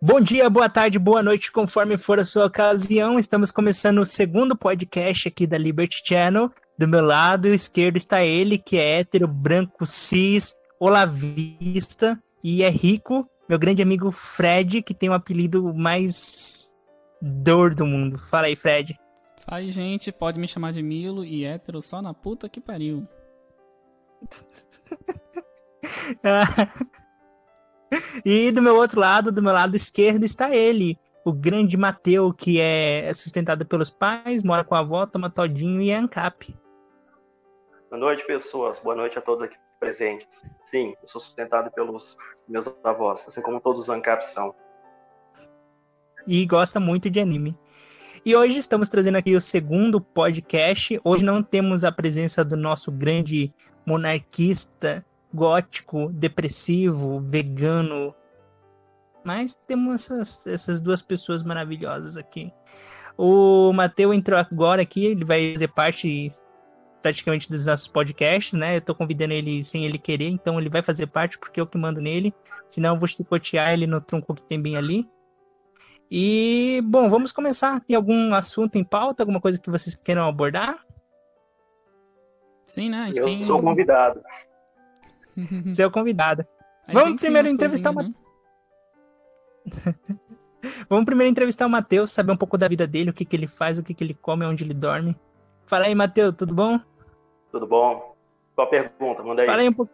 Bom dia, boa tarde, boa noite, conforme for a sua ocasião. Estamos começando o segundo podcast aqui da Liberty Channel. Do meu lado esquerdo está ele, que é hétero, branco, cis, olavista e é rico. Meu grande amigo Fred, que tem o um apelido mais dor do mundo. Fala aí, Fred. Fala aí, gente. Pode me chamar de Milo e hétero só na puta que pariu. e do meu outro lado, do meu lado esquerdo, está ele, o grande Mateu, que é sustentado pelos pais, mora com a avó, toma todinho e é ANCAP. Boa noite, pessoas. Boa noite a todos aqui presentes. Sim, eu sou sustentado pelos meus avós, assim como todos os ANCAPs são. E gosta muito de anime. E hoje estamos trazendo aqui o segundo podcast. Hoje não temos a presença do nosso grande monarquista gótico, depressivo, vegano. Mas temos essas, essas duas pessoas maravilhosas aqui. O Matheus entrou agora aqui, ele vai fazer parte praticamente dos nossos podcasts, né? Eu tô convidando ele sem ele querer, então ele vai fazer parte porque eu que mando nele. Senão eu vou chicotear ele no tronco que tem bem ali. E, bom, vamos começar. Tem algum assunto em pauta? Alguma coisa que vocês queiram abordar? Sim, né? eu tem... sou convidado. É o convidado. Vamos primeiro entrevistar uma... Né? Vamos primeiro entrevistar o Matheus, saber um pouco da vida dele, o que, que ele faz, o que, que ele come, onde ele dorme. Fala aí, Matheus, tudo bom? Tudo bom? Qual a pergunta? Manda aí. Fala aí um pouco.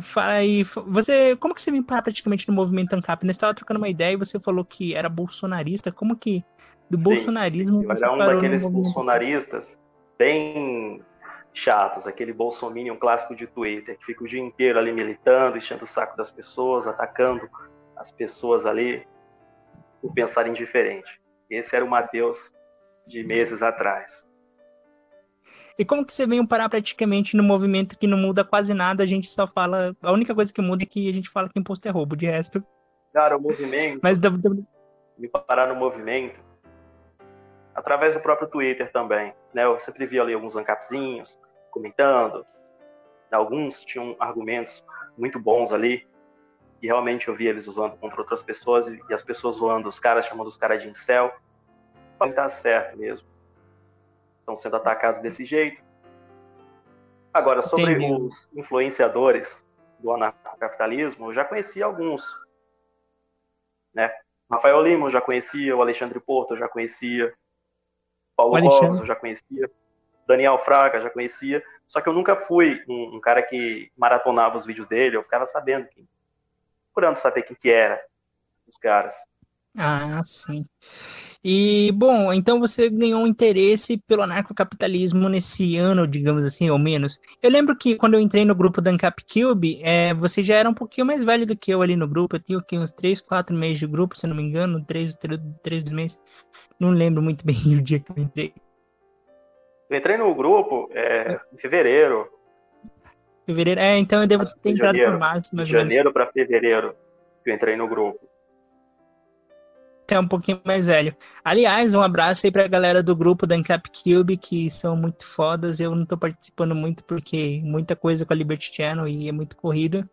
Fala aí, você, como que você vem parar praticamente no movimento ANCAP? Nós estava trocando uma ideia e você falou que era bolsonarista. Como que do Sim, bolsonarismo sim. você Era um daqueles bolsonaristas bem chatos, aquele bolsominion clássico de Twitter, que fica o dia inteiro ali militando, enchendo o saco das pessoas, atacando as pessoas ali por pensarem diferente. Esse era o Matheus de meses atrás. E como que você veio parar praticamente no movimento que não muda quase nada, a gente só fala. A única coisa que muda é que a gente fala que imposto é roubo, de resto. Cara, o movimento, Mas me parar no movimento, através do próprio Twitter também, né? Eu sempre via ali alguns ancapzinhos comentando, alguns tinham argumentos muito bons ali, e realmente eu via eles usando contra outras pessoas, e as pessoas zoando os caras, chamando os caras de incel. Falei, tá certo mesmo. Estão sendo atacados desse jeito. Agora, sobre Entendi. os influenciadores do anarcocapitalismo, eu já conhecia alguns, né? Rafael Lima eu já conhecia, o Alexandre Porto eu já conhecia, Paulo eu já conhecia, Daniel Fraga já conhecia, só que eu nunca fui um, um cara que maratonava os vídeos dele, eu ficava sabendo, quem, procurando saber quem que era os caras. Ah, sim. E, bom, então você ganhou um interesse pelo anarcocapitalismo nesse ano, digamos assim, ou menos. Eu lembro que quando eu entrei no grupo da Ancap Cube, é, você já era um pouquinho mais velho do que eu ali no grupo. Eu tinha aqui uns 3, 4 meses de grupo, se não me engano, 3, 3 meses. Não lembro muito bem o dia que eu entrei. Eu entrei no grupo é, em fevereiro, Fevereiro. É, então eu devo ter de entrado por janeiro, março, de mais ou menos. janeiro para fevereiro que eu entrei no grupo. É um pouquinho mais velho. Aliás, um abraço aí pra galera do grupo da Ancap Cube, que são muito fodas. Eu não tô participando muito porque muita coisa com a Liberty Channel e é muito corrido.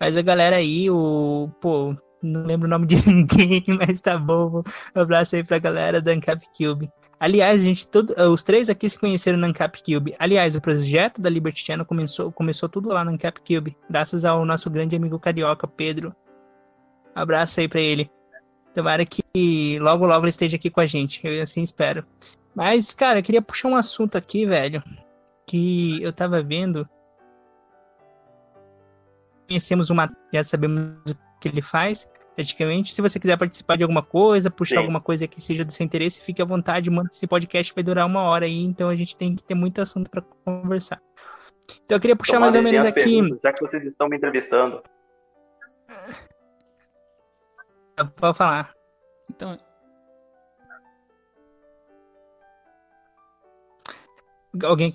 Mas a galera aí, o. Pô, não lembro o nome de ninguém, mas tá bom. Um abraço aí pra galera da Ancap Cube. Aliás, gente, todo, os três aqui se conheceram na Ancap Cube. Aliás, o projeto da Liberty Channel começou, começou tudo lá na Ancap Cube, graças ao nosso grande amigo carioca, Pedro. Abraço aí pra ele. Tomara que logo, logo ele esteja aqui com a gente. Eu assim espero. Mas, cara, eu queria puxar um assunto aqui, velho. Que eu tava vendo. Conhecemos o Matheus, já sabemos o que ele faz, praticamente. Se você quiser participar de alguma coisa, puxar Sim. alguma coisa que seja do seu interesse, fique à vontade, manda esse podcast vai durar uma hora aí, então a gente tem que ter muito assunto para conversar. Então eu queria puxar mais ou menos aqui. Já que vocês estão me entrevistando, Pode falar. Então, Alguém.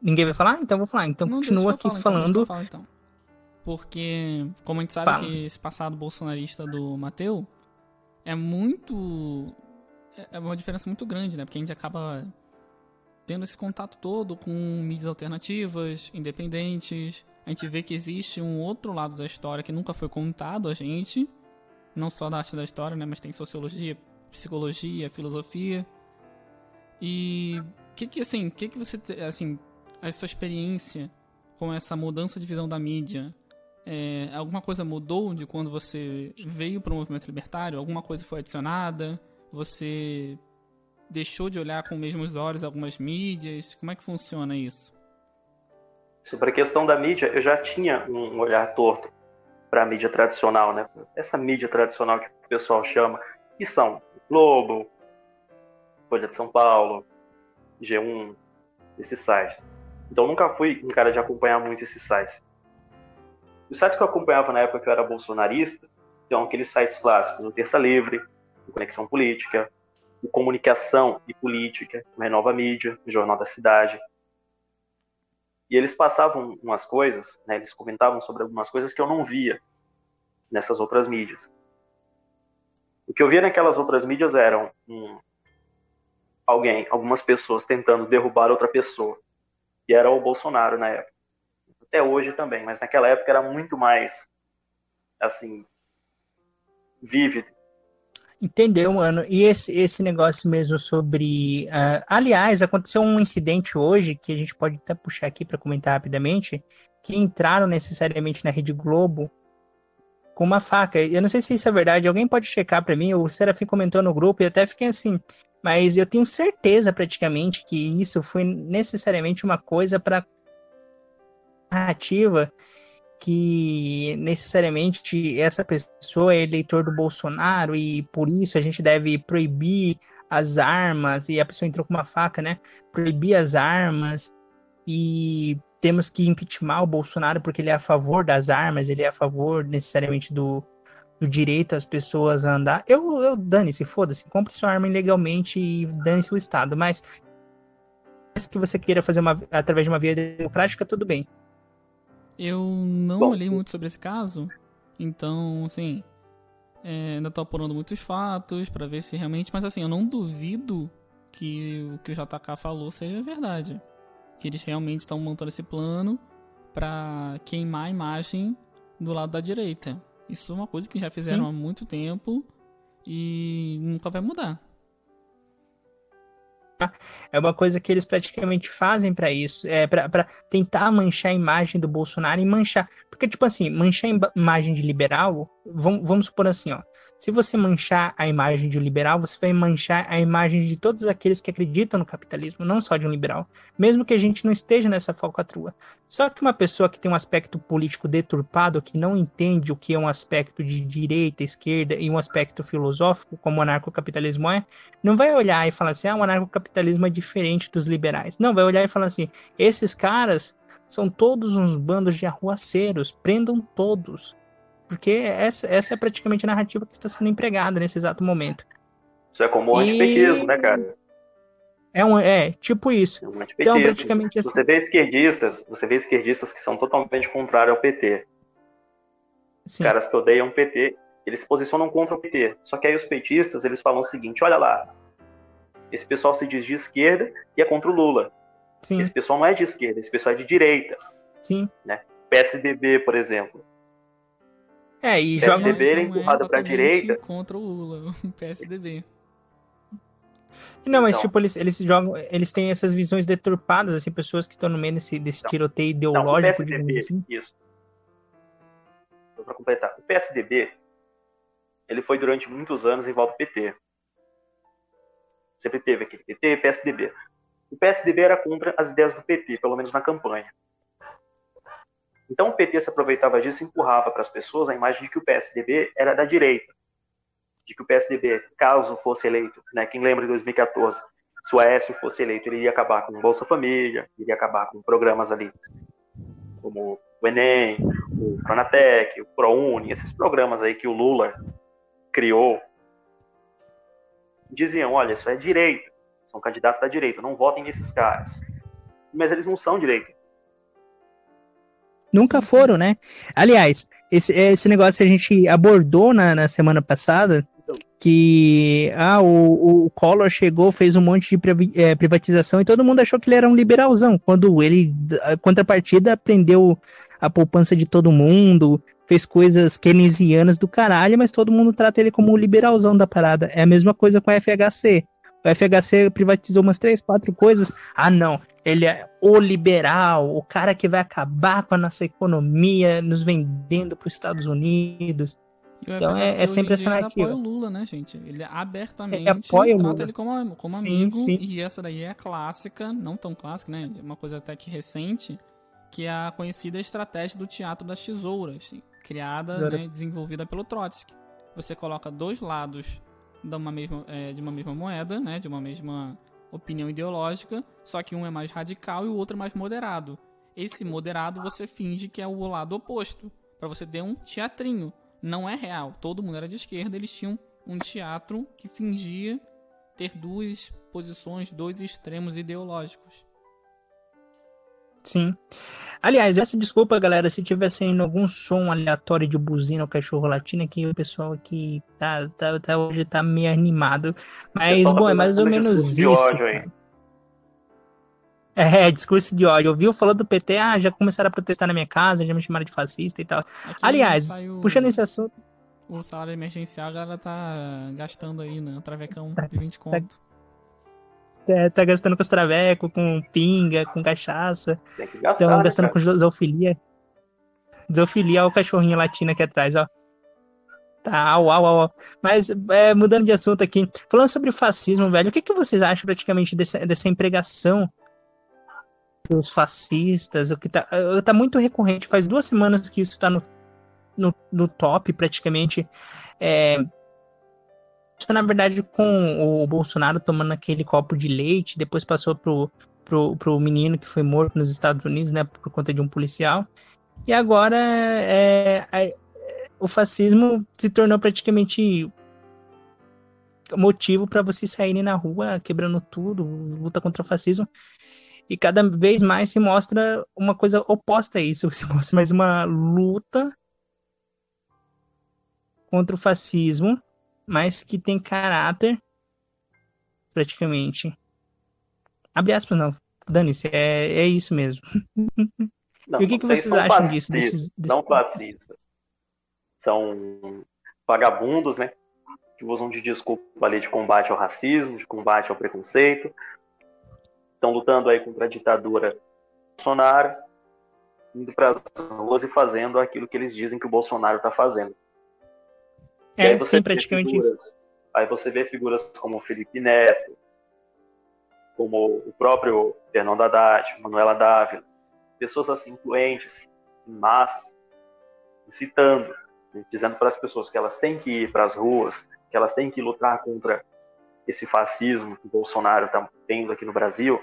Ninguém vai falar? Então eu vou falar. Então não, continua aqui falar, então, falando. eu falar, então. Porque, como a gente sabe Fala. que esse passado bolsonarista do Mateu é muito. é- É uma diferença muito grande, né? Porque a gente acaba tendo esse contato todo com mídias alternativas, independentes. A gente vê que existe um outro lado da história que nunca foi contado a gente. Não só da arte da história, né, mas tem sociologia, psicologia, filosofia. E que que assim, que que você assim, a sua experiência com essa mudança de visão da mídia, é, alguma coisa mudou de quando você veio para o movimento libertário? Alguma coisa foi adicionada? Você deixou de olhar com os mesmos olhos algumas mídias? Como é que funciona isso? Sobre a questão da mídia, eu já tinha um olhar torto para a mídia tradicional, né? Essa mídia tradicional que o pessoal chama, que são Globo, Folha de São Paulo, G1, esses sites. Então nunca fui um cara de acompanhar muito esses sites. Os sites que eu acompanhava na época que eu era bolsonarista, são aqueles sites clássicos, o Terça Livre, o Conexão Política, o Comunicação e Política, o Renova Mídia, o Jornal da Cidade. E eles passavam umas coisas, né, eles comentavam sobre algumas coisas que eu não via nessas outras mídias. O que eu via naquelas outras mídias eram um, alguém, algumas pessoas tentando derrubar outra pessoa. E era o Bolsonaro na época. Até hoje também, mas naquela época era muito mais, assim, vívido. Entendeu, mano? E esse, esse negócio mesmo sobre. Uh, aliás, aconteceu um incidente hoje que a gente pode até puxar aqui para comentar rapidamente. Que entraram necessariamente na Rede Globo com uma faca. Eu não sei se isso é verdade, alguém pode checar para mim. O Serafim comentou no grupo e até fiquei assim. Mas eu tenho certeza praticamente que isso foi necessariamente uma coisa para narrativa que necessariamente essa pessoa é eleitor do Bolsonaro e por isso a gente deve proibir as armas e a pessoa entrou com uma faca, né? Proibir as armas e temos que impeachment o Bolsonaro porque ele é a favor das armas, ele é a favor necessariamente do, do direito às pessoas a andar. Eu, eu dane-se, foda-se, compre sua arma ilegalmente e dane-se o Estado, mas se que você queira fazer uma através de uma via democrática, tudo bem. Eu não Bom, olhei muito sobre esse caso, então, assim, é, ainda tô apurando muitos fatos para ver se realmente. Mas, assim, eu não duvido que o que o JK falou seja verdade. Que eles realmente estão montando esse plano para queimar a imagem do lado da direita. Isso é uma coisa que já fizeram Sim. há muito tempo e nunca vai mudar. É uma coisa que eles praticamente fazem para isso, é para tentar manchar a imagem do Bolsonaro e manchar. Porque, tipo assim, manchar a imagem de liberal, vamos, vamos supor assim, ó. Se você manchar a imagem de um liberal, você vai manchar a imagem de todos aqueles que acreditam no capitalismo, não só de um liberal. Mesmo que a gente não esteja nessa falcatrua. Só que uma pessoa que tem um aspecto político deturpado, que não entende o que é um aspecto de direita, esquerda e um aspecto filosófico, como o anarcocapitalismo é, não vai olhar e falar assim, ah, o anarcocapitalismo é diferente dos liberais. Não, vai olhar e falar assim, esses caras são todos uns bandos de arruaceiros, prendam todos. Porque essa, essa é praticamente a narrativa que está sendo empregada nesse exato momento. Isso é como o e... antipetismo, né, cara? É, um, é tipo isso. É um então, praticamente assim. Você vê esquerdistas, você vê esquerdistas que são totalmente contrários ao PT. Sim. Os caras que odeiam o PT, eles se posicionam contra o PT. Só que aí os petistas, eles falam o seguinte, olha lá, esse pessoal se diz de esquerda e é contra o Lula. Sim. Esse pessoal não é de esquerda, esse pessoal é de direita. Sim. Né? PSDB, por exemplo. É, e PSDB joga... PSDB é empurrado pra direita. contra o Lula, o PSDB. Não, mas então, tipo, eles, eles jogam, eles têm essas visões deturpadas, assim, pessoas que estão no meio desse, desse então, tiroteio ideológico, não, PSDB, assim. Isso. Só pra completar. O PSDB, ele foi durante muitos anos em volta do PT. Sempre teve aquele PT, PSDB o PSDB era contra as ideias do PT, pelo menos na campanha. Então o PT se aproveitava disso e empurrava para as pessoas a imagem de que o PSDB era da direita, de que o PSDB, caso fosse eleito, né, quem lembra de 2014, se o Aécio fosse eleito, ele ia acabar com o Bolsa Família, iria acabar com programas ali como o Enem, o Pronatec, o ProUni, esses programas aí que o Lula criou, diziam, olha, isso é direita, são candidatos da direita, não votem nesses caras. Mas eles não são direita. Nunca foram, né? Aliás, esse, esse negócio a gente abordou na, na semana passada, então. que ah, o, o Collor chegou, fez um monte de é, privatização e todo mundo achou que ele era um liberalzão, quando ele, a contrapartida, prendeu a poupança de todo mundo, fez coisas keynesianas do caralho, mas todo mundo trata ele como o liberalzão da parada. É a mesma coisa com a FHC. O FHC privatizou umas três, quatro coisas. Ah, não. Ele é o liberal, o cara que vai acabar com a nossa economia, nos vendendo para os Estados Unidos. Então é, é, sempre essa narrativa. Ele apoia o Lula, né, gente? Ele abertamente ele apoia trata Lula. ele como, como sim, amigo. Sim. E essa daí é clássica, não tão clássica, né? Uma coisa até que recente, que é a conhecida estratégia do teatro das tesouras, assim, criada né, e desenvolvida pelo Trotsky. Você coloca dois lados de uma mesma, é, de uma mesma moeda, né? De uma mesma opinião ideológica, só que um é mais radical e o outro é mais moderado. Esse moderado você finge que é o lado oposto, para você ter um teatrinho. Não é real. Todo mundo era de esquerda, eles tinham um teatro que fingia ter duas posições, dois extremos ideológicos. Sim. Aliás, essa desculpa, galera, se tiver saindo algum som aleatório de buzina ou cachorro latino, aqui o pessoal aqui tá, tá, tá hoje tá meio animado. Mas, bom, é mais ou menos isso. Ódio, é, discurso de ódio. Ouviu? Falou do PT, ah, já começaram a protestar na minha casa, já me chamaram de fascista e tal. Aqui Aliás, puxando esse assunto. O salário emergencial a galera tá gastando aí, né? Travecão de 20 tá conto. É, tá gastando com os travecos, com pinga, com cachaça. Tem que gastar, Estão né, gastando com zoofilia. Zoofilia, o cachorrinho latino aqui atrás, ó. Tá, au, au, au. Mas, é, mudando de assunto aqui, falando sobre o fascismo, velho, o que, que vocês acham praticamente dessa, dessa empregação dos fascistas? O que tá, tá muito recorrente, faz duas semanas que isso tá no, no, no top, praticamente. É, na verdade, com o Bolsonaro tomando aquele copo de leite, depois passou pro, pro, pro menino que foi morto nos Estados Unidos, né, por conta de um policial. E agora é, é, o fascismo se tornou praticamente motivo para vocês saírem na rua quebrando tudo, luta contra o fascismo. E cada vez mais se mostra uma coisa oposta a isso, se mostra mais uma luta contra o fascismo mas que tem caráter, praticamente. Abre aspas, não. Dane-se, é, é isso mesmo. Não, e o que, que vocês acham disso? Desses, desses... Não fascistas. São vagabundos, né? Que usam de desculpa ali de combate ao racismo, de combate ao preconceito. Estão lutando aí contra a ditadura Bolsonaro, indo para as ruas e fazendo aquilo que eles dizem que o Bolsonaro está fazendo. É, sim, praticamente figuras, isso. Aí você vê figuras como Felipe Neto, como o próprio Fernando Haddad, Manuela Dávila, pessoas assim influentes, em massas, incitando, né, dizendo para as pessoas que elas têm que ir para as ruas, que elas têm que lutar contra esse fascismo que o Bolsonaro está tendo aqui no Brasil.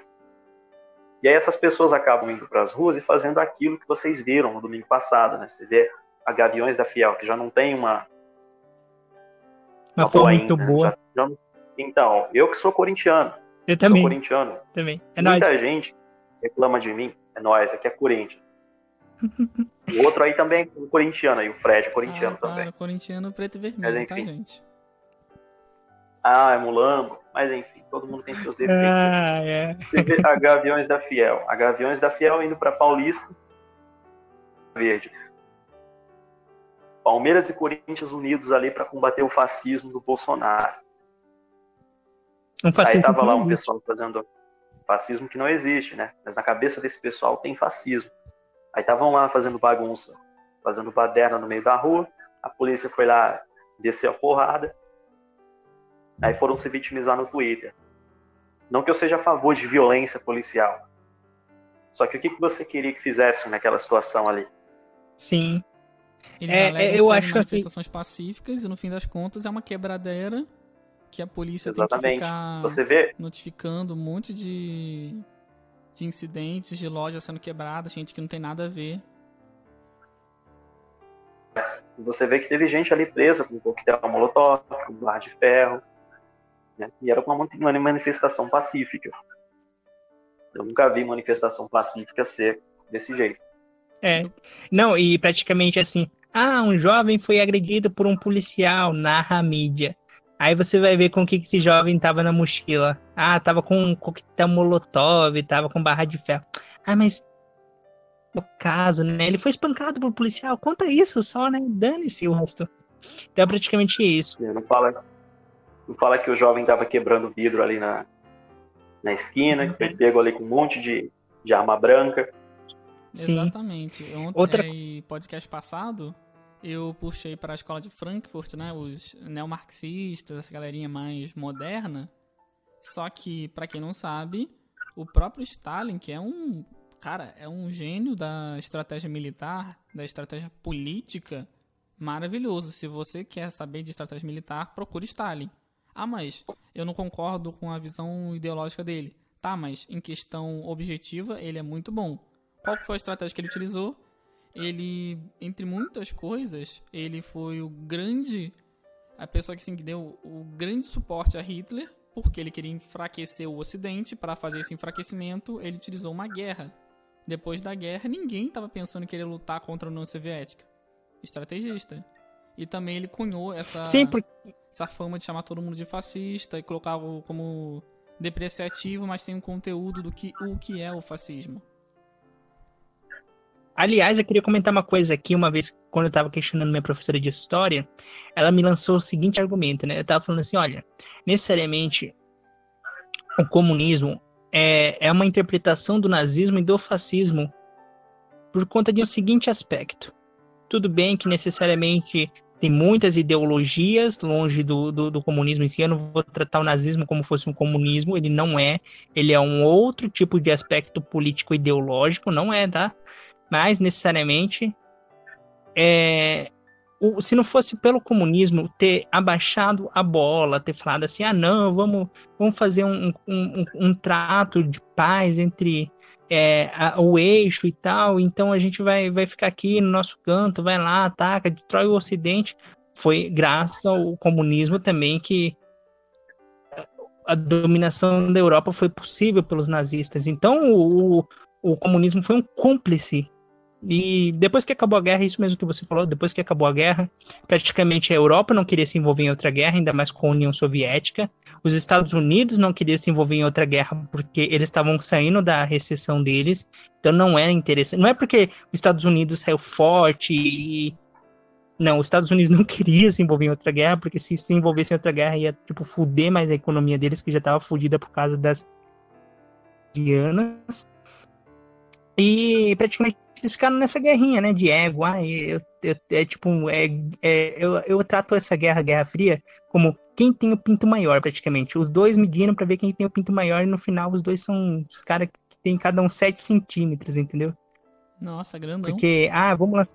E aí essas pessoas acabam indo para as ruas e fazendo aquilo que vocês viram no domingo passado, né? Você vê a Gaviões da Fiel, que já não tem uma mas foi muito boa. Já, já, então, eu que sou corintiano. Eu também. Sou corintiano. Também. É Muita nóis. gente reclama de mim. É nós, aqui é Corinthians. o outro aí também é corintiano, aí o Fred é corintiano ah, também. corintiano preto e vermelho, tá, gente? Ah, é mulambo. Mas enfim, todo mundo tem seus defeitos. Ah, é. a Gaviões da Fiel. A Gaviões da Fiel indo para Paulista Verde. Palmeiras e Corinthians unidos ali para combater o fascismo do Bolsonaro. Um Aí tava lá um pessoal fazendo fascismo que não existe, né? Mas na cabeça desse pessoal tem fascismo. Aí estavam lá fazendo bagunça, fazendo baderna no meio da rua. A polícia foi lá descer a porrada. Aí foram se vitimizar no Twitter. Não que eu seja a favor de violência policial. Só que o que você queria que fizesse naquela situação ali? Sim. Eles é, é eu acho manifestações que... pacíficas e no fim das contas é uma quebradeira que a polícia Exatamente. tem que ficar Você vê? notificando um monte de, de incidentes de lojas sendo quebradas, gente que não tem nada a ver. Você vê que teve gente ali presa com coquetel molotov, com barra de ferro, né? e era uma manifestação pacífica. Eu nunca vi manifestação pacífica ser desse jeito. É. Não, e praticamente assim, ah, um jovem foi agredido por um policial, narra a mídia. Aí você vai ver com o que esse jovem tava na mochila. Ah, tava com um coquetel molotov, tava com barra de ferro. Ah, mas caso, né? Ele foi espancado por policial. Conta isso só, né? Dane-se o resto. Então é praticamente isso. Não fala, não fala que o jovem tava quebrando vidro ali na, na esquina, que foi pego ali com um monte de, de arma branca. Sim. Exatamente. Ontem, Outra... podcast passado, eu puxei para a escola de Frankfurt, né? Os neomarxistas, essa galerinha mais moderna. Só que, para quem não sabe, o próprio Stalin, que é um cara, é um gênio da estratégia militar, da estratégia política, maravilhoso. Se você quer saber de estratégia militar, procure Stalin. Ah, mas eu não concordo com a visão ideológica dele. Tá, mas em questão objetiva, ele é muito bom. Qual foi a estratégia que ele utilizou? Ele, entre muitas coisas, ele foi o grande a pessoa que assim, deu o grande suporte a Hitler, porque ele queria enfraquecer o Ocidente. Para fazer esse enfraquecimento, ele utilizou uma guerra. Depois da guerra, ninguém estava pensando que ele ia lutar contra a União Soviética. Estrategista. E também ele cunhou essa, Sim, porque... essa fama de chamar todo mundo de fascista e colocar como depreciativo, mas sem um conteúdo do que o que é o fascismo. Aliás, eu queria comentar uma coisa aqui, uma vez, quando eu estava questionando minha professora de história, ela me lançou o seguinte argumento, né? Eu estava falando assim, olha, necessariamente o comunismo é, é uma interpretação do nazismo e do fascismo por conta de um seguinte aspecto. Tudo bem que necessariamente tem muitas ideologias longe do, do, do, comunismo em si. Eu não vou tratar o nazismo como fosse um comunismo, ele não é. Ele é um outro tipo de aspecto político ideológico, não é, tá? Mas necessariamente é, o, se não fosse pelo comunismo ter abaixado a bola, ter falado assim, ah não, vamos, vamos fazer um, um, um trato de paz entre é, a, o eixo e tal, então a gente vai, vai ficar aqui no nosso canto, vai lá, ataca, destrói o Ocidente. Foi graças ao comunismo também que a dominação da Europa foi possível pelos nazistas. Então o, o comunismo foi um cúmplice e depois que acabou a guerra, isso mesmo que você falou, depois que acabou a guerra, praticamente a Europa não queria se envolver em outra guerra, ainda mais com a União Soviética. Os Estados Unidos não queriam se envolver em outra guerra porque eles estavam saindo da recessão deles. Então não era interessante. Não é porque os Estados Unidos saiu forte e. Não, os Estados Unidos não queria se envolver em outra guerra, porque se se envolvesse em outra guerra ia, tipo, fuder mais a economia deles, que já estava fudida por causa das. E praticamente eles ficaram nessa guerrinha, né, de ego. Ah, eu, eu, é tipo, é, é, eu, eu trato essa guerra, Guerra Fria, como quem tem o pinto maior, praticamente. Os dois mediram para ver quem tem o pinto maior, e no final os dois são os caras que tem cada um 7 centímetros, entendeu? Nossa, grandão. Porque, ah, vamos lá.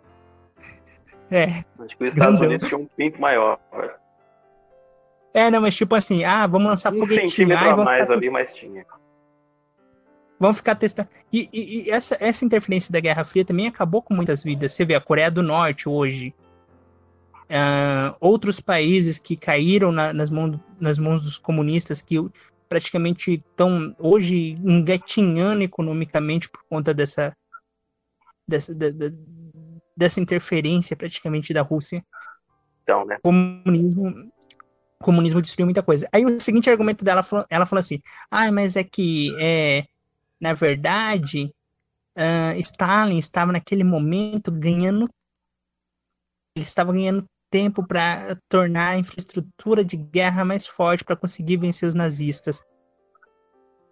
É. Acho que os Estados grandão. Unidos tinham um pinto maior, velho. É, não, mas tipo assim, ah, vamos lançar um foguetinho. Ah, vamos mais ali, mas tinha. Vamos ficar testando. E, e, e, essa, essa interferência da Guerra Fria também acabou com muitas vidas. Você vê a Coreia do Norte hoje. Uh, outros países que caíram na, nas, mãos, nas mãos dos comunistas, que praticamente estão hoje engatinhando economicamente por conta dessa, dessa, da, da, dessa interferência praticamente da Rússia. Então, né? Comunismo, comunismo destruiu muita coisa. Aí o seguinte argumento dela, ela falou assim, ah, mas é que é, na verdade, uh, Stalin estava naquele momento ganhando. Ele estava ganhando tempo para tornar a infraestrutura de guerra mais forte para conseguir vencer os nazistas.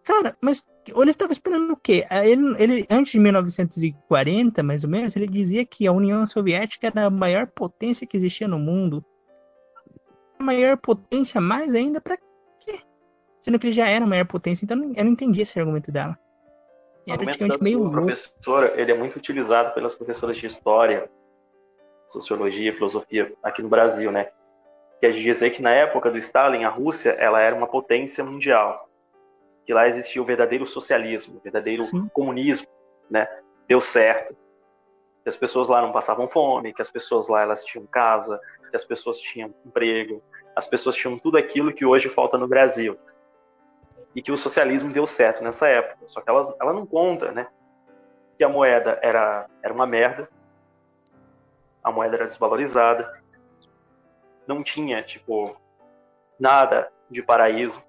Cara, mas ele estava esperando o quê? Ah, ele, ele, antes de 1940, mais ou menos, ele dizia que a União Soviética era a maior potência que existia no mundo. A maior potência, mais ainda para quê? Sendo que ele já era a maior potência, então eu não entendi esse argumento dela. É praticamente meio professora, ele é muito utilizado pelas professoras de história, sociologia, filosofia aqui no Brasil, né? Quer dizer que na época do Stalin, a Rússia, ela era uma potência mundial. Que lá existia o verdadeiro socialismo, o verdadeiro Sim. comunismo, né? Deu certo. Que as pessoas lá não passavam fome, que as pessoas lá elas tinham casa, que as pessoas tinham emprego, as pessoas tinham tudo aquilo que hoje falta no Brasil e que o socialismo deu certo nessa época. Só que ela, ela não conta, né? Que a moeda era, era uma merda, a moeda era desvalorizada, não tinha, tipo, nada de paraíso.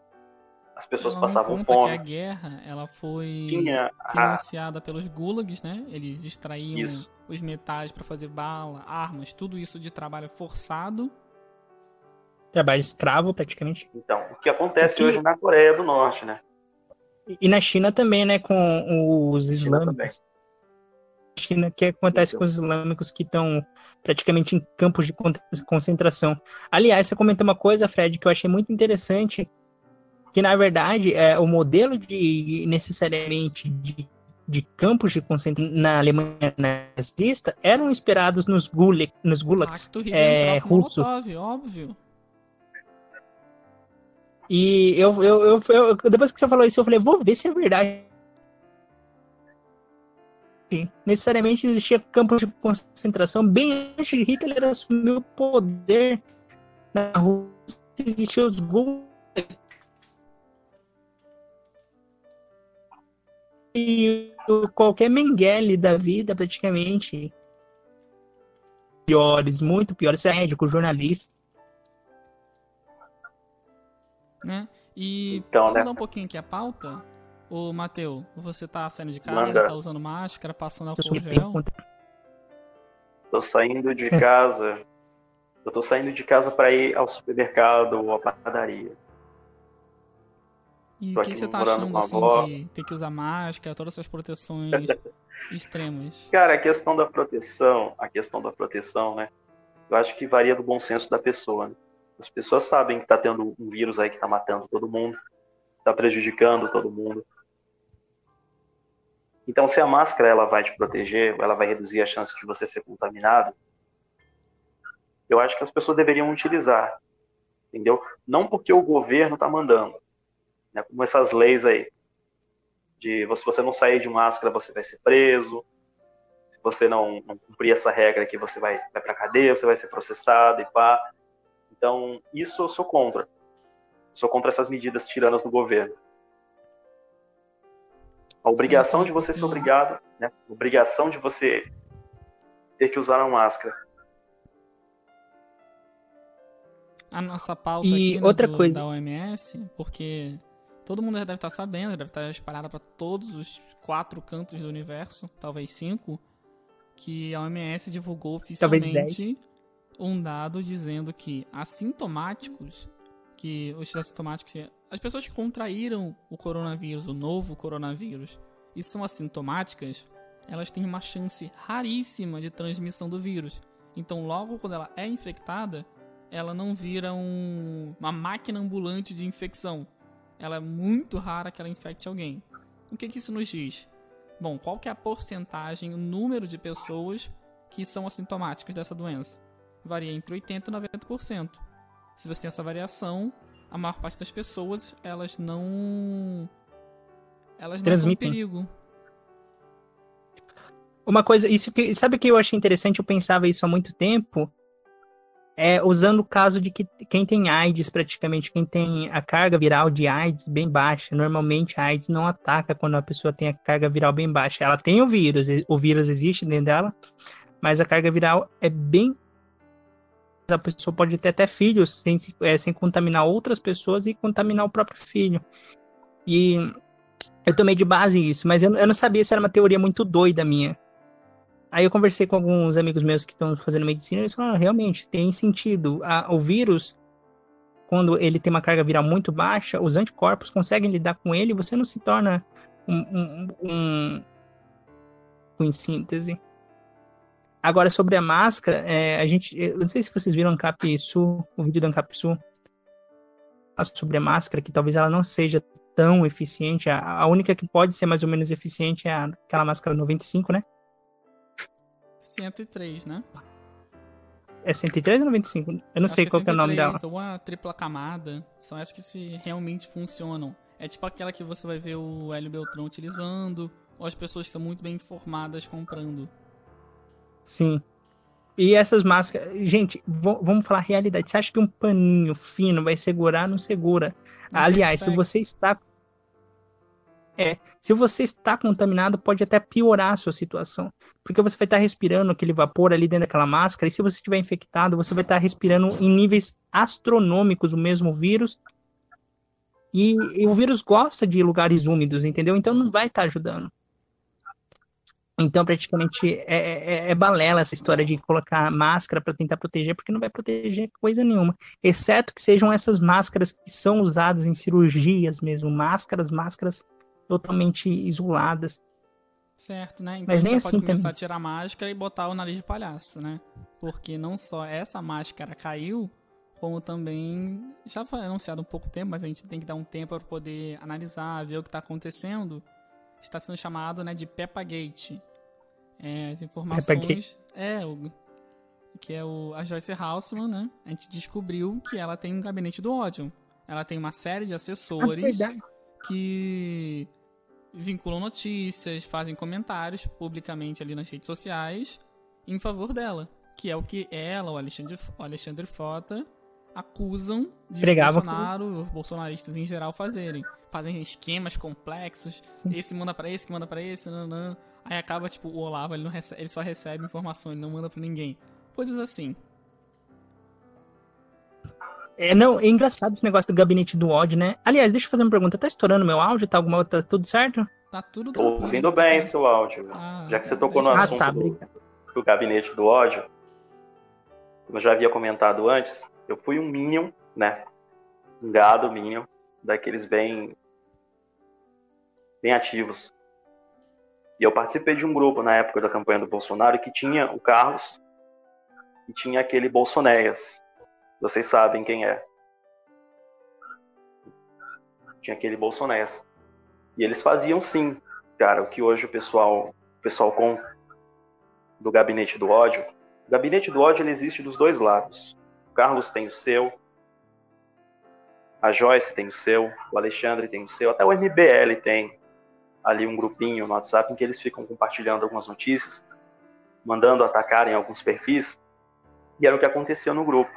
as pessoas ela passavam fome. Que a guerra ela foi Tinha financiada a... pelos gulags, né? Eles extraíam isso. os metais para fazer bala, armas, tudo isso de trabalho forçado. Trabalho escravo, praticamente. Então, o que acontece hoje na Coreia do Norte, né? E na China também, né? Com os islâmicos. China, que acontece com os islâmicos que estão praticamente em campos de concentração. Aliás, você comentou uma coisa, Fred, que eu achei muito interessante, que na verdade é o modelo de necessariamente de, de campos de concentração na Alemanha nazista eram esperados nos, gulag, nos gulags é, russos. óbvio. E eu, eu, eu, eu, depois que você falou isso, eu falei, vou ver se é verdade. Necessariamente existia campos de concentração. Bem antes de Hitler assumir o poder na Rússia, existiam os e qualquer Mengele da vida, praticamente, piores, muito piores, é médico, jornalista. Né? E então, né? um pouquinho aqui a pauta, Ô, Mateu, você tá saindo de casa, Manda. tá usando máscara, passando álcool gel? Tô saindo de casa. eu tô saindo de casa para ir ao supermercado ou à padaria. E o que, você tá achando assim avó. de ter que usar máscara, todas essas proteções extremas? Cara, a questão da proteção, a questão da proteção, né? Eu acho que varia do bom senso da pessoa. Né? As pessoas sabem que tá tendo um vírus aí que tá matando todo mundo, tá prejudicando todo mundo. Então, se a máscara ela vai te proteger, ela vai reduzir a chance de você ser contaminado, eu acho que as pessoas deveriam utilizar, entendeu? Não porque o governo está mandando, né? como essas leis aí, de se você não sair de máscara, você vai ser preso, se você não, não cumprir essa regra aqui, você vai, vai para cadeia, você vai ser processado e pá. Então, isso eu sou contra. Sou contra essas medidas tiranas do governo. A obrigação de você ser obrigado, né? A obrigação de você ter que usar uma máscara. A nossa pauta e aqui, né, outra do, coisa da OMS, porque todo mundo já deve estar sabendo, deve estar espalhada para todos os quatro cantos do universo, talvez cinco, que a OMS divulgou oficialmente um dado dizendo que assintomáticos, que os assintomáticos as pessoas que contraíram o coronavírus, o novo coronavírus, e são assintomáticas, elas têm uma chance raríssima de transmissão do vírus. Então, logo quando ela é infectada, ela não vira um, uma máquina ambulante de infecção. Ela é muito rara que ela infecte alguém. O que, que isso nos diz? Bom, qual que é a porcentagem, o número de pessoas que são assintomáticas dessa doença? Varia entre 80% e 90%. Se você tem essa variação, a maior parte das pessoas, elas não. Elas não Transmitem. são perigo. Uma coisa, isso que. Sabe o que eu achei interessante? Eu pensava isso há muito tempo. É, usando o caso de que quem tem AIDS, praticamente, quem tem a carga viral de AIDS bem baixa, normalmente a AIDS não ataca quando a pessoa tem a carga viral bem baixa. Ela tem o vírus, o vírus existe dentro dela, mas a carga viral é bem a pessoa pode ter até filhos sem, é, sem contaminar outras pessoas e contaminar o próprio filho. E eu tomei de base isso, mas eu, eu não sabia se era uma teoria muito doida minha. Aí eu conversei com alguns amigos meus que estão fazendo medicina e eles falaram, ah, realmente, tem sentido. A, o vírus, quando ele tem uma carga viral muito baixa, os anticorpos conseguem lidar com ele e você não se torna um, um, um, um em síntese. Agora, sobre a máscara, é, a gente. Eu não sei se vocês viram Ancap Sul, o vídeo da Ancap Sul sobre a máscara, que talvez ela não seja tão eficiente. A, a, única que pode ser mais ou menos eficiente é aquela máscara 95, né? 103, né? É 103 ou 95? Eu não Acho sei qual é, é o nome dela. Ou a tripla camada. São essas que se realmente funcionam. É tipo aquela que você vai ver o Hélio Beltrão utilizando, ou as pessoas que são muito bem informadas comprando. Sim. E essas máscaras, gente, vamos falar a realidade. Você acha que um paninho fino vai segurar? Não segura. Aliás, se você está é, se você está contaminado, pode até piorar a sua situação, porque você vai estar respirando aquele vapor ali dentro daquela máscara, e se você estiver infectado, você vai estar respirando em níveis astronômicos o mesmo vírus, E, e, o vírus gosta de lugares úmidos, entendeu? Então não vai estar ajudando. Então, praticamente, é, é, é, balela essa história de colocar máscara para tentar proteger, porque não vai proteger coisa nenhuma. Exceto que sejam essas máscaras que são usadas em cirurgias mesmo. Máscaras, máscaras totalmente isoladas. Certo, né? Então Mas nem assim pode começar também. a tirar a máscara e botar o nariz de palhaço, né? Porque não só essa máscara caiu, como também já foi anunciado um pouco tempo, mas a gente tem que dar um tempo para poder analisar, ver o que está acontecendo está sendo chamado né, de Peppa Gate. É, as informações. É, o, que é o, a Joyce Houseman, né? A gente descobriu que ela tem um gabinete do ódio. Ela tem uma série de assessores Ah, que vinculam notícias, fazem comentários publicamente ali nas redes sociais em favor dela. Que é o que ela, o Alexandre, o Alexandre Frota, acusam de Pregava Bolsonaro, os bolsonaristas em geral fazerem. Fazem esquemas complexos, Sim. esse manda pra esse, que manda pra esse, nanã. aí acaba, tipo, o Olavo, ele, não recebe, ele só recebe informação, ele não manda pra ninguém. Coisas assim. É, não, é engraçado esse negócio do gabinete do ódio, né? Aliás, deixa eu fazer uma pergunta. Tá estourando meu áudio? Tá, alguma, tá tudo certo? Tá tudo Tô tranquilo. ouvindo bem seu áudio. Ah, Já que você tocou no Ah, assunto tá, do, do gabinete do ódio, como eu já havia comentado antes, eu fui um Minion, né? Um gado Minion, daqueles bem, bem ativos. E eu participei de um grupo na época da campanha do Bolsonaro que tinha o Carlos e tinha aquele Bolsonéias. Vocês sabem quem é. Tinha aquele Bolsonéias. E eles faziam sim, cara, o que hoje o pessoal, o pessoal com do gabinete do ódio. O gabinete do ódio ele existe dos dois lados. O Carlos tem o seu, a Joyce tem o seu, o Alexandre tem o seu, até o MBL tem ali um grupinho no WhatsApp em que eles ficam compartilhando algumas notícias, mandando atacarem alguns perfis. E era o que acontecia no grupo.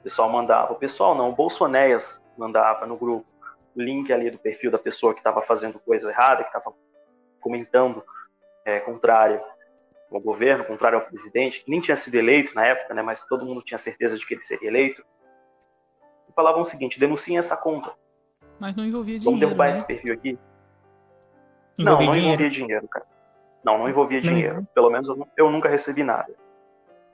O pessoal mandava, o pessoal não, o Bolsonéias mandava no grupo o link ali do perfil da pessoa que estava fazendo coisa errada, que estava comentando é, contrário ao governo, contrário ao presidente, que nem tinha sido eleito na época, né, mas todo mundo tinha certeza de que ele seria eleito. E falavam o seguinte: denunciem essa conta, Mas não envolvia vamos dinheiro, derrubar né? esse perfil aqui. Não, não envolvia dinheiro, cara. Não, não envolvia Não dinheiro. Pelo menos eu, nu- eu nunca recebi nada.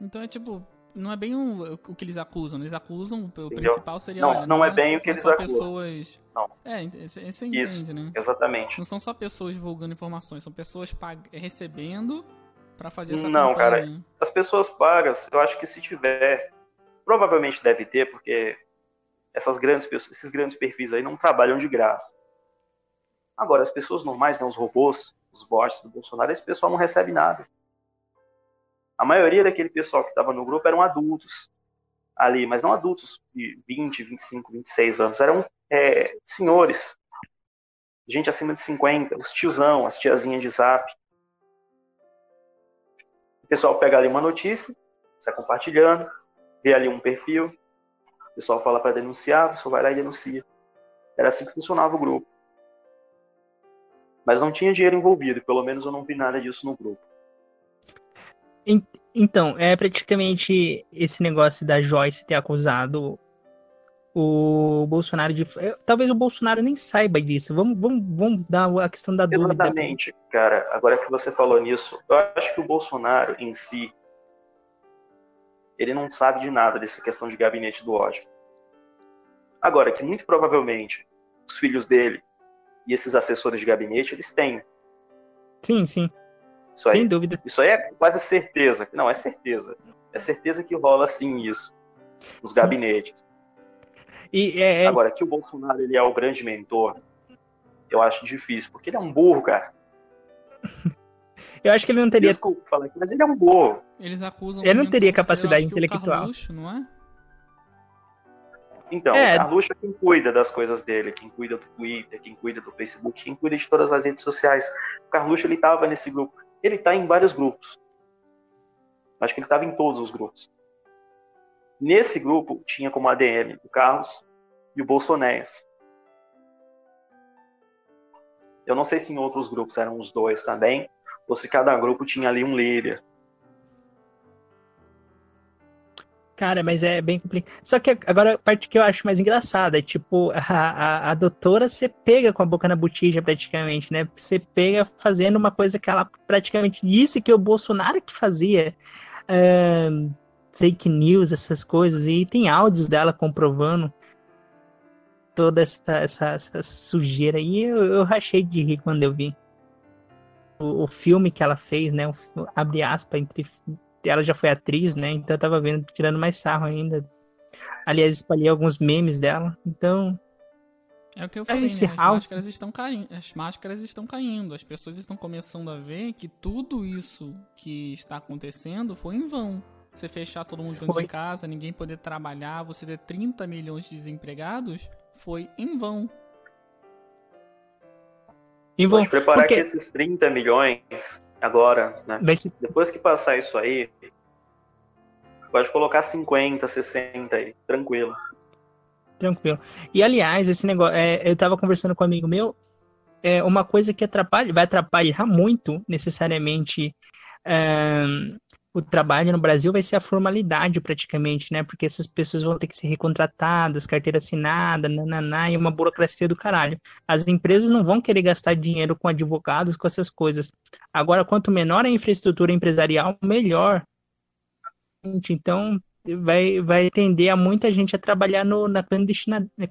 Então é tipo, não é bem o, o que eles acusam. Eles acusam, o Entendeu? principal seria. Não, olha, não é bem o que eles acusam. pessoas. Não. É, você você Isso. entende, né? Exatamente. Não são só pessoas divulgando informações, são pessoas pag... recebendo pra fazer essa Não, cara. As pessoas pagas, eu acho que se tiver, provavelmente deve ter, porque essas grandes pessoas, esses grandes perfis aí não trabalham de graça. Agora, as pessoas normais, né, os robôs, os bots do Bolsonaro, esse pessoal não recebe nada. A maioria daquele pessoal que estava no grupo eram adultos ali, mas não adultos de 20, 25, 26 anos, eram é, senhores, gente acima de 50, os tiozão, as tiazinhas de zap. O pessoal pega ali uma notícia, está compartilhando, vê ali um perfil, o pessoal fala para denunciar, o pessoal vai lá e denuncia. Era assim que funcionava o grupo. Mas não tinha dinheiro envolvido, pelo menos eu não vi nada disso no grupo. Então, é praticamente esse negócio da Joyce ter acusado o Bolsonaro de. Talvez o Bolsonaro nem saiba disso. Vamos, vamos, vamos dar a questão da dúvida. Exatamente, cara. Agora que você falou nisso, eu acho que o Bolsonaro em si, ele não sabe de nada dessa questão de gabinete do ódio. Agora, que muito provavelmente os filhos dele e esses assessores de gabinete, eles têm. Sim, sim. Isso aí, Sem dúvida. isso aí é quase certeza. Não, é certeza. É certeza que rola sim isso nos Sim. gabinetes. E é, é- Agora, que o Bolsonaro ele é o grande mentor, eu acho difícil, porque ele é um burro, cara. eu acho que ele não teria. Desculpa falar aqui, mas ele é um burro. Eles acusam. Ele não teria capacidade intelectual. Carluxo, não é? Então, É. o Carluxo é quem cuida das coisas dele, quem cuida do Twitter, quem cuida do Facebook, quem cuida de todas as redes sociais. O Carluxo, ele tava nesse grupo. Ele tá em vários grupos. Acho que ele tava em todos os grupos. Nesse grupo, tinha como ADM o Carlos e o Bolsonéias. Eu não sei se em outros grupos eram os dois também, ou se cada grupo tinha ali um líder. Cara, mas é bem complicado. Só que agora a parte que eu acho mais engraçada é tipo, a, a, a doutora você pega com a boca na botija praticamente, né? Você pega fazendo uma coisa que ela praticamente disse que o Bolsonaro que fazia. Fake news, essas coisas, e tem áudios dela comprovando toda essa, essa, essa sujeira aí. Eu, eu rachei de rir quando eu vi. O, o filme que ela fez, né? O, abre aspas, entre ela já foi atriz, né? Então eu tava vendo, tirando mais sarro ainda. Aliás, espalhei alguns memes dela. Então. É o que eu falei, né? As máscaras estão caindo. As máscaras estão caindo. As pessoas estão começando a ver que tudo isso que está acontecendo foi em vão. Você fechar todo mundo dentro de casa, ninguém poder trabalhar, você ter 30 milhões de desempregados, foi em vão. Em vão. Pode preparar Porque... que esses 30 milhões agora, né? Se... Depois que passar isso aí, pode colocar 50, 60 aí, tranquilo. Tranquilo. E aliás, esse negócio, é, eu tava conversando com um amigo meu, é uma coisa que atrapalha, vai atrapalhar muito necessariamente é, o trabalho no Brasil vai ser a formalidade praticamente, né? Porque essas pessoas vão ter que ser recontratadas, carteira assinada, nananá, e uma burocracia do caralho. As empresas não vão querer gastar dinheiro com advogados, com essas coisas. Agora, quanto menor a infraestrutura empresarial, melhor. Então, vai, vai tender a muita gente a trabalhar no, na,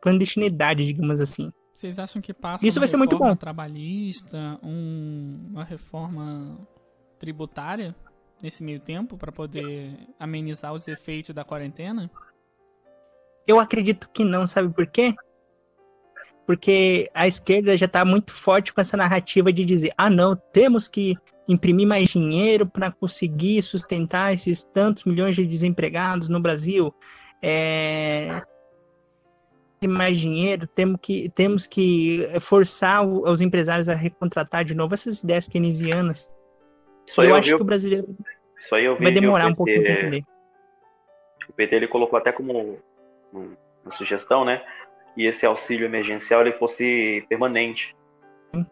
clandestinidade, digamos assim. Vocês acham que passa Isso vai ser muito bom. trabalhista, um, uma reforma tributária? Nesse meio tempo para poder amenizar os efeitos da quarentena? Eu acredito que não, sabe por quê? Porque a esquerda já está muito forte com essa narrativa de dizer: ah, não, temos que imprimir mais dinheiro para conseguir sustentar esses tantos milhões de desempregados no Brasil. É, mais dinheiro, temos que, temos que forçar os empresários a recontratar de novo essas ideias keynesianas. Eu, eu acho que o brasileiro eu Vai demorar PT, um pouquinho pra entender. O PT ele colocou até como uma sugestão, né? Que esse auxílio emergencial ele fosse permanente. Hum.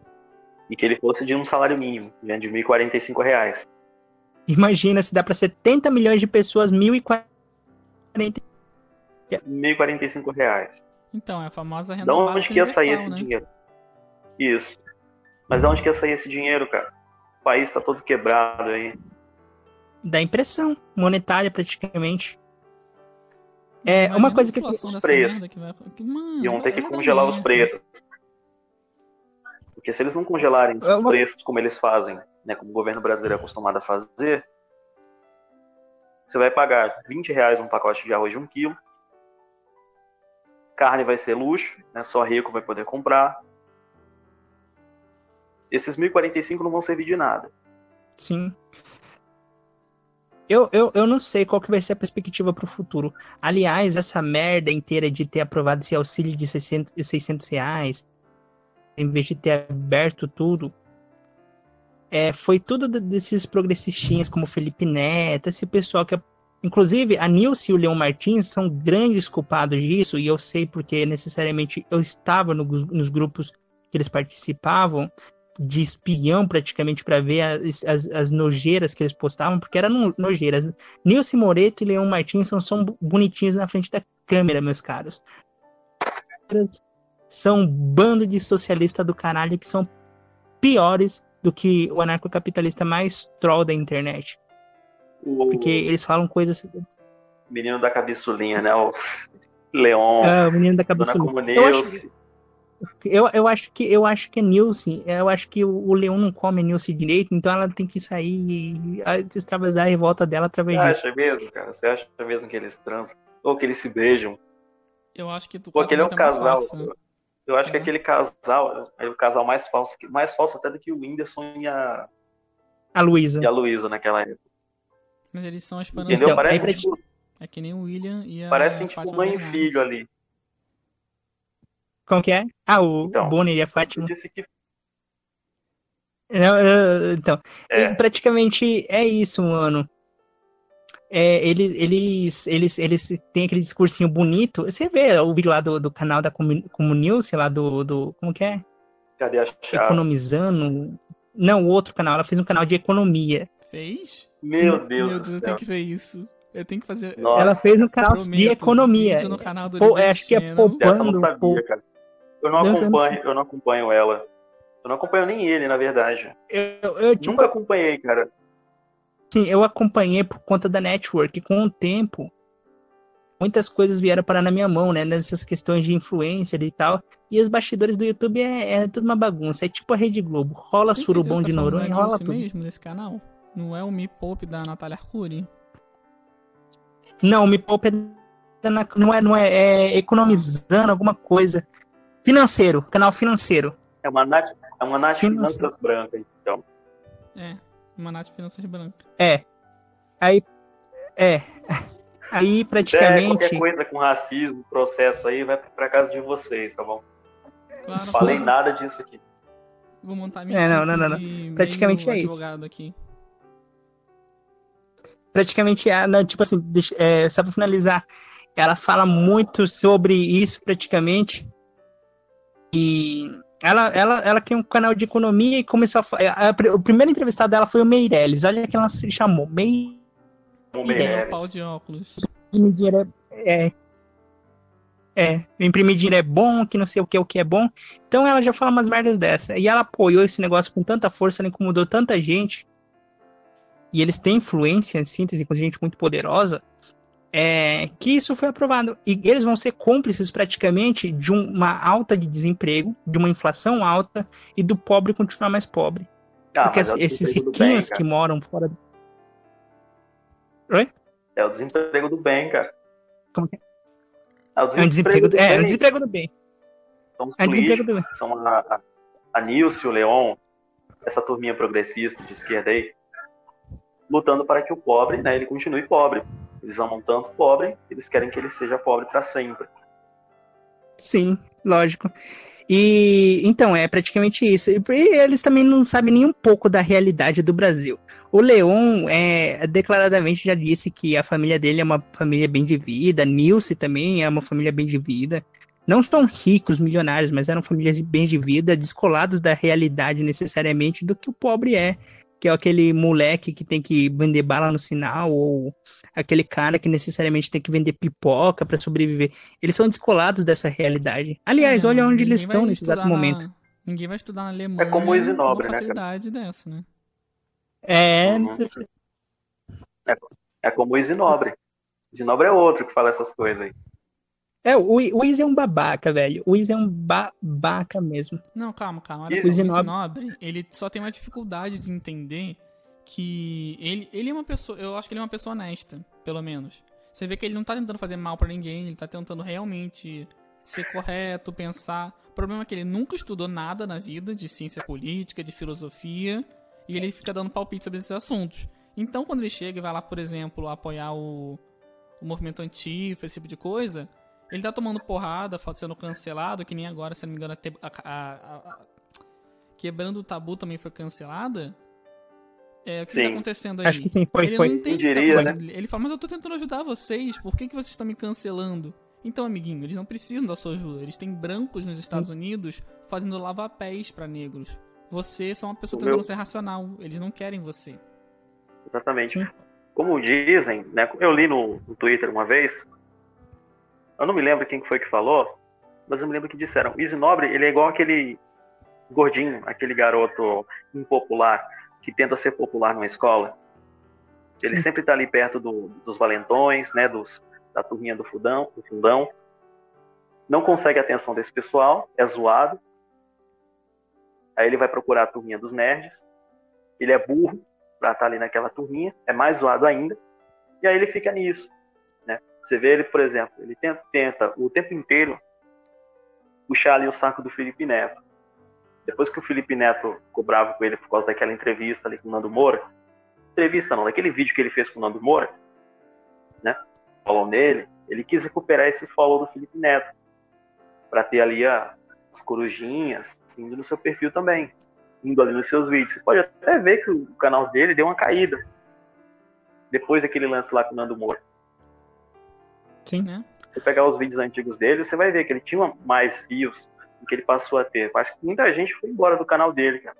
E que ele fosse de um salário mínimo, né, de 1.045 reais. Imagina se dá para 70 milhões de pessoas, R$ 1.040. 1.045 reais. Então, é a famosa renda Da onde que ia sair esse né? dinheiro? Isso. Mas de onde que ia sair esse dinheiro, cara? O país tá todo quebrado aí da impressão monetária, praticamente. É uma coisa que. Os preços. Que vai... mano, Iam ter que congelar os preços. Porque se eles não congelarem os uma... preços como eles fazem, né, como o governo brasileiro é acostumado a fazer, você vai pagar 20 reais um pacote de arroz de um quilo. Carne vai ser luxo, né, só rico vai poder comprar. Esses 1.045 não vão servir de nada. Sim. Eu, eu, eu não sei qual que vai ser a perspectiva para o futuro. Aliás, essa merda inteira de ter aprovado esse auxílio de 600, 600 reais, em vez de ter aberto tudo, é, foi tudo desses progressistinhas como Felipe Neto, esse pessoal que... Inclusive, a Nilce e o Leon Martins são grandes culpados disso, e eu sei porque necessariamente eu estava no, nos grupos que eles participavam, de espião praticamente para ver as, as, as, nojeiras que eles postavam, porque eram nojeiras. Nilce Moreto e Leon Martins são, são bonitinhos na frente da câmera, meus caros. São um bando de socialista do caralho que são piores do que o anarcocapitalista mais troll da internet. O... Porque eles falam coisas. Menino da cabeçulinha, né? O Leon. Ah, o menino da cabeçulinha. Eu acho, eu, eu acho que eu acho que é Nilce. Eu acho que o, o leão não come a Nilce direito, então ela tem que sair e extravasar a revolta dela através Você disso. acha mesmo, cara? Você acha mesmo que eles transam? Ou que eles se beijam? Eu acho que tu Pô, aquele é um casal. Eu acho é. que aquele casal é o casal mais falso, mais falso até do que o Whindersson e a. A Luísa. E a Luísa naquela época. Mas eles são as Entendeu? Então, Parece, é, tipo, é que nem o William e a. Parecem tipo mãe e filho ali. Como que é? Ah, o então, Bonner e a Fátima. Disse que... então, é. praticamente é isso, mano. É, eles, eles, eles, eles têm aquele discursinho bonito. Você vê o vídeo lá do, do canal da Comunilce, lá do, do. Como que é? Cadê a chave? Economizando. Não, o outro canal. Ela fez um canal de economia. Fez? Meu Deus. Meu Deus, eu tenho que ver isso. Eu tenho que fazer. Nossa. Ela fez no canal Prometo, de economia. No canal do Pô, acho que é poupando. eu não sabia, cara. Eu não Deus acompanho, eu não acompanho ela. Eu não acompanho nem ele, na verdade. Eu, eu tipo, Nunca acompanhei, cara. Sim, eu acompanhei por conta da network. Com o tempo, muitas coisas vieram parar na minha mão, né? Nessas questões de influencer e tal. E os bastidores do YouTube é, é tudo uma bagunça. É tipo a Rede Globo. Rola surubom tá de Noronha, rola tudo. mesmo nesse canal? Não é o Me Poupe da Natália Arcuri? Não, Me Poupe é não é, não é, é economizando alguma coisa. Financeiro, canal financeiro. É uma Nath, é uma Nath Finanças Branca, então. É, uma Nath Finanças Branca. É. Aí, é. Aí praticamente. É, qualquer coisa com racismo, processo aí, vai pra casa de vocês, tá bom? Claro, não falei nada disso aqui. Vou montar minha é, não, não, não, não. Praticamente é isso. Aqui. Praticamente é, não, tipo assim, deixa, é, só pra finalizar, ela fala muito sobre isso praticamente. E ela, ela, ela tem um canal de economia e começou a, a, a, o primeiro entrevistado dela foi o Meirelles. Olha que ela se chamou, Meirelles. Meirelles. Pau de óculos. É, é, imprimir dinheiro é bom, que não sei o que, o que é bom. Então ela já fala umas merdas dessa. E ela apoiou esse negócio com tanta força, ela incomodou tanta gente. E eles têm influência em síntese com gente muito poderosa. É, que isso foi aprovado. E eles vão ser cúmplices praticamente de uma alta de desemprego, de uma inflação alta e do pobre continuar mais pobre. Ah, Porque é esses riquinhos bem, que moram fora do. Oi? É o desemprego do bem, cara. Como que é? É o desemprego, é, do, é, o desemprego do bem. São os é desemprego do bem. São a, a, a Nilce, o Leon, essa turminha progressista de esquerda aí, lutando para que o pobre, né, ele continue pobre. Eles amam tanto o pobre, eles querem que ele seja pobre para sempre. Sim, lógico. E então é praticamente isso. E, eles também não sabem nem um pouco da realidade do Brasil. O Leon é, declaradamente já disse que a família dele é uma família bem de vida, Nilce também é uma família bem de vida. Não são ricos, milionários, mas eram famílias bem de vida, descolados da realidade necessariamente do que o pobre é que é aquele moleque que tem que vender bala no sinal, ou aquele cara que necessariamente tem que vender pipoca para sobreviver. Eles são descolados dessa realidade. Aliás, é, olha onde eles estão nesse exato na... momento. Ninguém vai estudar na Alemanha é como o Isinobre, uma né, facilidade né, dessa, né? É... É... É como o Isinobre. Isinobre é outro que fala essas coisas aí. É, o, o Izzy é um babaca, velho. O Izzy é um babaca mesmo. Não, calma, calma. Olha só, o Zinobre, ele só tem uma dificuldade de entender que ele, ele é uma pessoa, eu acho que ele é uma pessoa honesta, pelo menos. Você vê que ele não tá tentando fazer mal para ninguém, ele tá tentando realmente ser correto, pensar. O problema é que ele nunca estudou nada na vida de ciência política, de filosofia, e ele fica dando palpite sobre esses assuntos. Então, quando ele chega e vai lá, por exemplo, apoiar o, o movimento antifa, esse tipo de coisa, ele tá tomando porrada, sendo cancelado, que nem agora, se não me engano, a, a, a, Quebrando o Tabu também foi cancelada. É, o que, que tá acontecendo aí? Acho que sim, foi. Ele foi. não entende diria, tá né? Ele fala, mas eu tô tentando ajudar vocês, por que, que vocês estão me cancelando? Então, amiguinho, eles não precisam da sua ajuda. Eles têm brancos nos Estados sim. Unidos fazendo lava-pés para negros. Você é só uma pessoa o tentando meu... ser racional. Eles não querem você. Exatamente. Sim. Como dizem, né? Eu li no, no Twitter uma vez eu não me lembro quem foi que falou, mas eu me lembro que disseram: Nobre, ele é igual aquele gordinho, aquele garoto impopular que tenta ser popular numa escola. Ele Sim. sempre está ali perto do, dos valentões, né, dos, da turminha do fundão, do fundão. Não consegue a atenção desse pessoal, é zoado. Aí ele vai procurar a turminha dos nerds. Ele é burro para estar tá ali naquela turminha, é mais zoado ainda. E aí ele fica nisso. Você vê ele, por exemplo, ele tenta, tenta o tempo inteiro puxar ali o saco do Felipe Neto. Depois que o Felipe Neto ficou bravo com ele por causa daquela entrevista ali com o Nando Moura, entrevista não, daquele vídeo que ele fez com o Nando Moura, né? Falou nele, ele quis recuperar esse follow do Felipe Neto para ter ali a, as corujinhas indo no seu perfil também, indo ali nos seus vídeos. Você pode até ver que o canal dele deu uma caída depois daquele lance lá com o Nando Moura. Sim. Né? Se você pegar os vídeos antigos dele, você vai ver que ele tinha mais views do que ele passou a ter. Acho que muita gente foi embora do canal dele, cara.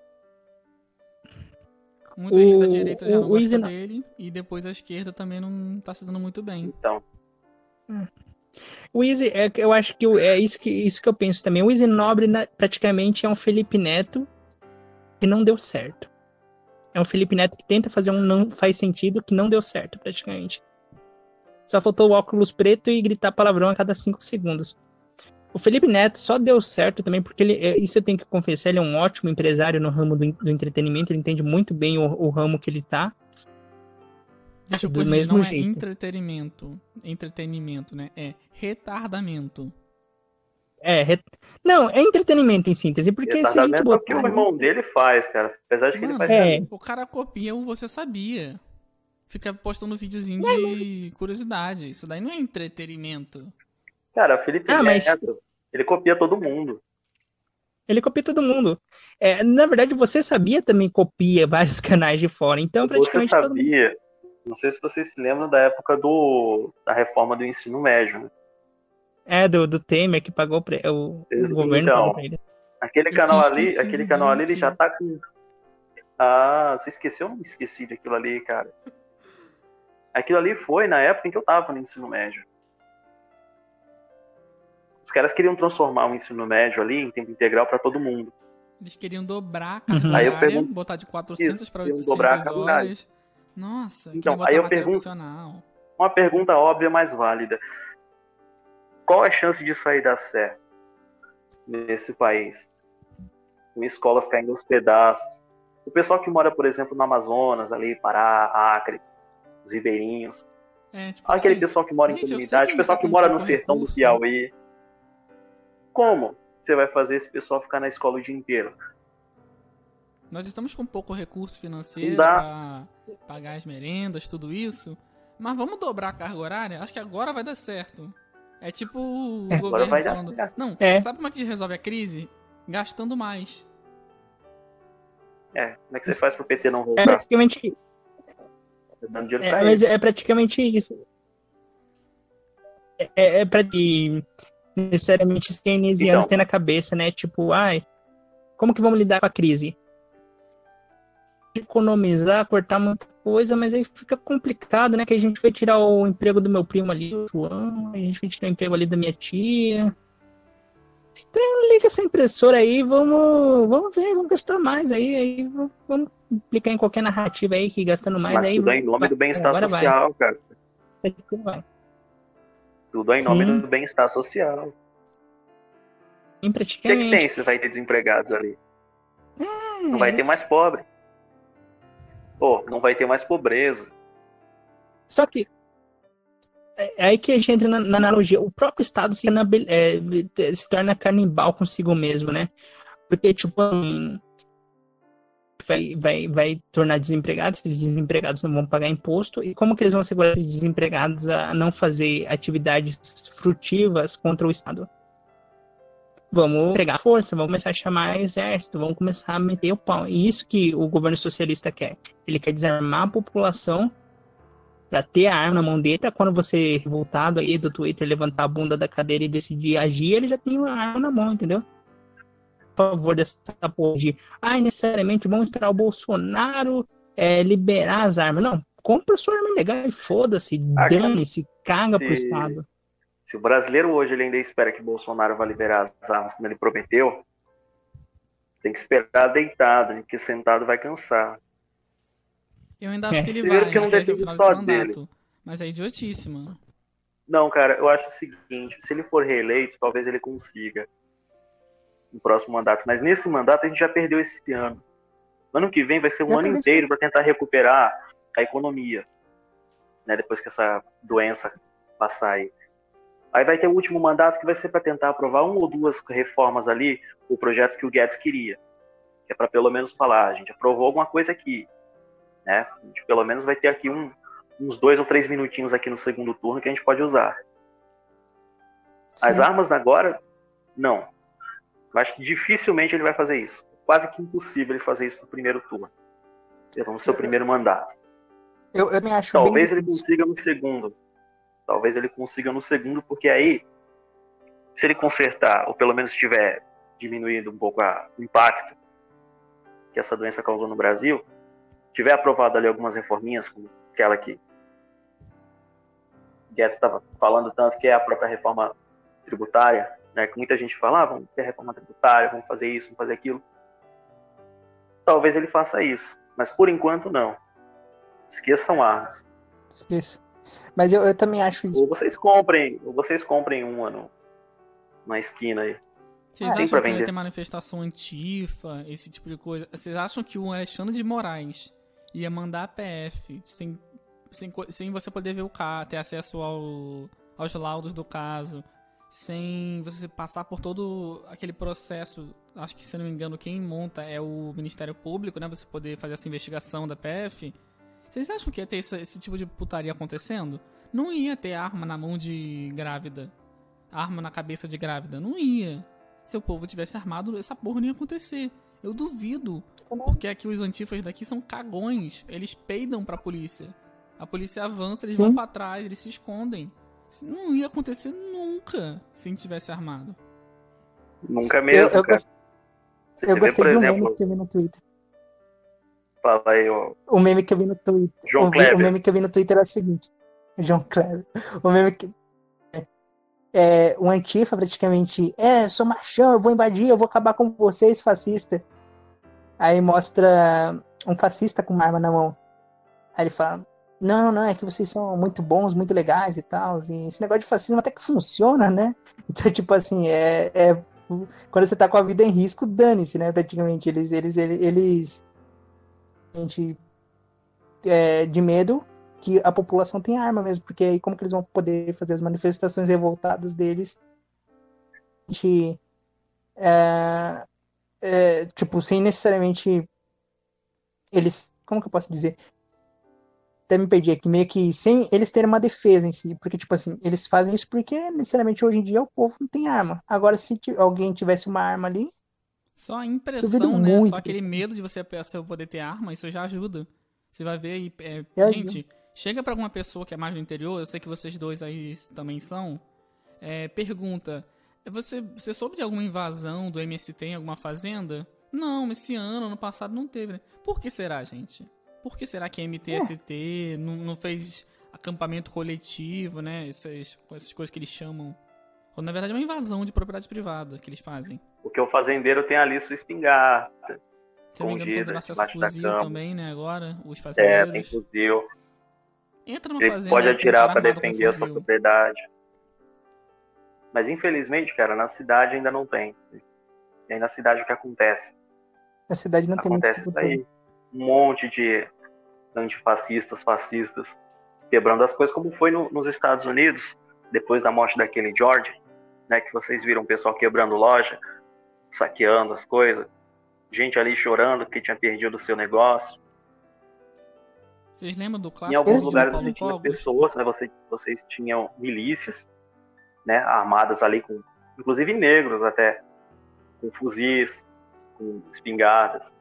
Muita gente da direita já não gosta dele e depois a esquerda também não tá se dando muito bem. Então. O Easy, é, eu acho que é isso que, isso que eu penso também. O Easy Nobre praticamente é um Felipe Neto que não deu certo. É um Felipe Neto que tenta fazer um não faz sentido que não deu certo, praticamente. Só faltou o óculos preto e gritar palavrão a cada cinco segundos. O Felipe Neto só deu certo também porque ele, é, isso eu tenho que confessar, ele é um ótimo empresário no ramo do, do entretenimento, ele entende muito bem o, o ramo que ele tá. Deixa eu do mesmo não é jeito. é entretenimento, entretenimento, né? É retardamento. É, re... não, é entretenimento em síntese, porque se a gente botar... é o que o irmão dele faz, cara. Apesar de que Mano, ele faz é. O cara copia o Você Sabia. Fica postando videozinho de curiosidade. Isso daí não é entretenimento. Cara, Felipe ah, Neto, mas... ele copia todo mundo. Ele copia todo mundo. É, na verdade, você sabia também copia vários canais de fora, então praticamente. Você sabia. Todo... Não sei se vocês se lembram da época do, da reforma do ensino médio. Né? É, do, do Temer que pagou pre... o, o governo então, Aquele canal ali, aquele canal ali, ele já tá com. Ah, você esqueceu? Eu não esqueci daquilo ali, cara. Aquilo ali foi na época em que eu tava no ensino médio. Os caras queriam transformar o ensino médio ali em tempo integral para todo mundo. Eles queriam dobrar a carga uhum. horária, pergunto, botar de 400 para 800 dobrar a horas. Nossa, então, aí eu pergunto uma pergunta óbvia, mais válida. Qual a chance de sair da Sé nesse país? Com escolas caindo aos pedaços. O pessoal que mora, por exemplo, no Amazonas, ali, Pará, Acre, os ribeirinhos. É, tipo Aquele assim, pessoal que mora em comunidade, o pessoal que mora no sertão recurso. do Piauí. Como você vai fazer esse pessoal ficar na escola o dia inteiro? Nós estamos com pouco recurso financeiro para pagar as merendas, tudo isso. Mas vamos dobrar a carga horária? Acho que agora vai dar certo. É tipo o é, governo vai falando. Dar certo. Não, é. sabe como é que resolve a crise? Gastando mais. É, como é que você faz pro PT não voltar? É praticamente. Tá é, mas é praticamente isso. É, é, é pra que necessariamente os keynesianos então, têm na cabeça, né? Tipo, ai, como que vamos lidar com a crise? economizar, cortar muita coisa, mas aí fica complicado, né? Que a gente vai tirar o emprego do meu primo ali, o João, a gente vai tirar o emprego ali da minha tia. Então liga essa impressora aí, vamos, vamos ver, vamos gastar mais aí, aí vamos aplicar em qualquer narrativa aí que gastando mais mas aí. Tudo é em nome do bem-estar social, vai. cara. Tudo é em nome Sim. do bem-estar social. O que, que tem se vai ter desempregados ali? É, Não vai ter mais pobre pô, não vai ter mais pobreza. Só que é, é aí que a gente entra na, na analogia. O próprio Estado se, é, se torna canibal consigo mesmo, né? Porque, tipo, vai, vai, vai tornar desempregados, esses desempregados não vão pagar imposto, e como que eles vão segurar esses desempregados a não fazer atividades frutivas contra o Estado? vamos pegar força, vamos começar a chamar exército, vamos começar a meter o pau. E isso que o governo socialista quer. Ele quer desarmar a população para ter a arma na mão dele, pra quando você, revoltado aí do Twitter, levantar a bunda da cadeira e decidir agir, ele já tem a arma na mão, entendeu? Por favor dessa porra de, ai, necessariamente vamos esperar o Bolsonaro é, liberar as armas. Não, compra sua arma legal e foda-se, dane-se, caga se... pro Estado. Se o brasileiro hoje ele ainda espera que Bolsonaro vá liberar as armas como ele prometeu, tem que esperar deitado, porque sentado vai cansar. Eu ainda acho que ele Primeiro vai, que não depende só dele. Mas é idiotíssimo. Não, cara, eu acho o seguinte, se ele for reeleito, talvez ele consiga no próximo mandato. Mas nesse mandato a gente já perdeu esse ano. Ano que vem vai ser um já ano inteiro para tentar recuperar a economia, né? Depois que essa doença passar aí. Aí vai ter o último mandato que vai ser para tentar aprovar uma ou duas reformas ali, ou projetos que o Guedes queria. Que é para pelo menos falar, a gente aprovou alguma coisa aqui. Né? A gente pelo menos vai ter aqui um, uns dois ou três minutinhos aqui no segundo turno que a gente pode usar. Sim. As armas agora, não. Eu acho que dificilmente ele vai fazer isso. Quase que impossível ele fazer isso no primeiro turno. No seu primeiro mandato. Eu, eu acho Talvez ele consiga no segundo. Talvez ele consiga no segundo, porque aí, se ele consertar, ou pelo menos estiver diminuindo um pouco a, o impacto que essa doença causou no Brasil, tiver aprovado ali algumas reforminhas, como aquela que Guedes estava falando tanto, que é a própria reforma tributária, né, que muita gente fala, ah, vamos ter reforma tributária, vamos fazer isso, vamos fazer aquilo. Talvez ele faça isso, mas por enquanto não. Esqueçam armas. Esqueça. Mas eu, eu também acho isso. Ou vocês comprem, ou vocês comprem uma no, na esquina aí. Vocês ah, acham que vai ter manifestação antifa, esse tipo de coisa? Vocês acham que o Alexandre de Moraes ia mandar a PF sem, sem, sem você poder ver o caso, ter acesso ao, aos laudos do caso, sem você passar por todo aquele processo. Acho que, se não me engano, quem monta é o Ministério Público, né? Você poder fazer essa investigação da PF. Vocês acham que ia ter esse, esse tipo de putaria acontecendo? Não ia ter arma na mão de grávida. Arma na cabeça de grávida. Não ia. Se o povo tivesse armado, essa porra não ia acontecer. Eu duvido. Porque aqui os antifas daqui são cagões. Eles peidam pra polícia. A polícia avança, eles Sim. vão pra trás, eles se escondem. Isso não ia acontecer nunca se a gente tivesse armado. Nunca mesmo. Eu, eu, gost... eu gostei de um exemplo... que eu vi no Twitter. Fala aí, ó. O meme que eu vi no Twitter. João o, Kleber. o meme que eu vi no Twitter é o seguinte. João Kleber. O meme que. É, o Antifa praticamente. É, sou machão, eu vou invadir, eu vou acabar com vocês, fascista. Aí mostra um fascista com uma arma na mão. Aí ele fala: Não, não, é que vocês são muito bons, muito legais e tal. E esse negócio de fascismo até que funciona, né? Então, tipo assim, é, é quando você tá com a vida em risco, dane-se, né? Praticamente. Eles, eles, eles, eles gente é, de medo que a população tem arma mesmo, porque aí como que eles vão poder fazer as manifestações revoltadas deles de, é, é, tipo, sem necessariamente eles, como que eu posso dizer? Até me perdi aqui, meio que sem eles terem uma defesa em si, porque, tipo assim, eles fazem isso porque necessariamente hoje em dia o povo não tem arma. Agora, se alguém tivesse uma arma ali, só a impressão, né? Muito. Só aquele medo de você poder ter arma, isso já ajuda. Você vai ver aí. É, é gente, chega para alguma pessoa que é mais do interior, eu sei que vocês dois aí também são. É, pergunta: você, você soube de alguma invasão do MST em alguma fazenda? Não, esse ano, ano passado não teve, né? Por que será, gente? Por que será que a MTST é. não, não fez acampamento coletivo, né? Essas, essas coisas que eles chamam quando na verdade é uma invasão de propriedade privada que eles fazem. Porque o fazendeiro tem ali sua espingarda. Se não me engano, tem acesso fuzil também, né? Agora, os fazendeiros. É, tem fuzil. Entra no Ele pode atirar para defender a sua propriedade. Mas infelizmente, cara, na cidade ainda não tem. E aí na cidade o que acontece? Na cidade não acontece tem muito aí um monte de antifascistas, fascistas, quebrando as coisas, como foi no, nos Estados Unidos, depois da morte daquele George, né, que vocês viram o pessoal quebrando loja, saqueando as coisas, gente ali chorando que tinha perdido o seu negócio. Vocês lembram do clássico? Em alguns lugares você tinha pessoas, né, vocês, vocês tinham milícias, né, armadas ali com, inclusive negros até, com fuzis, com espingardas.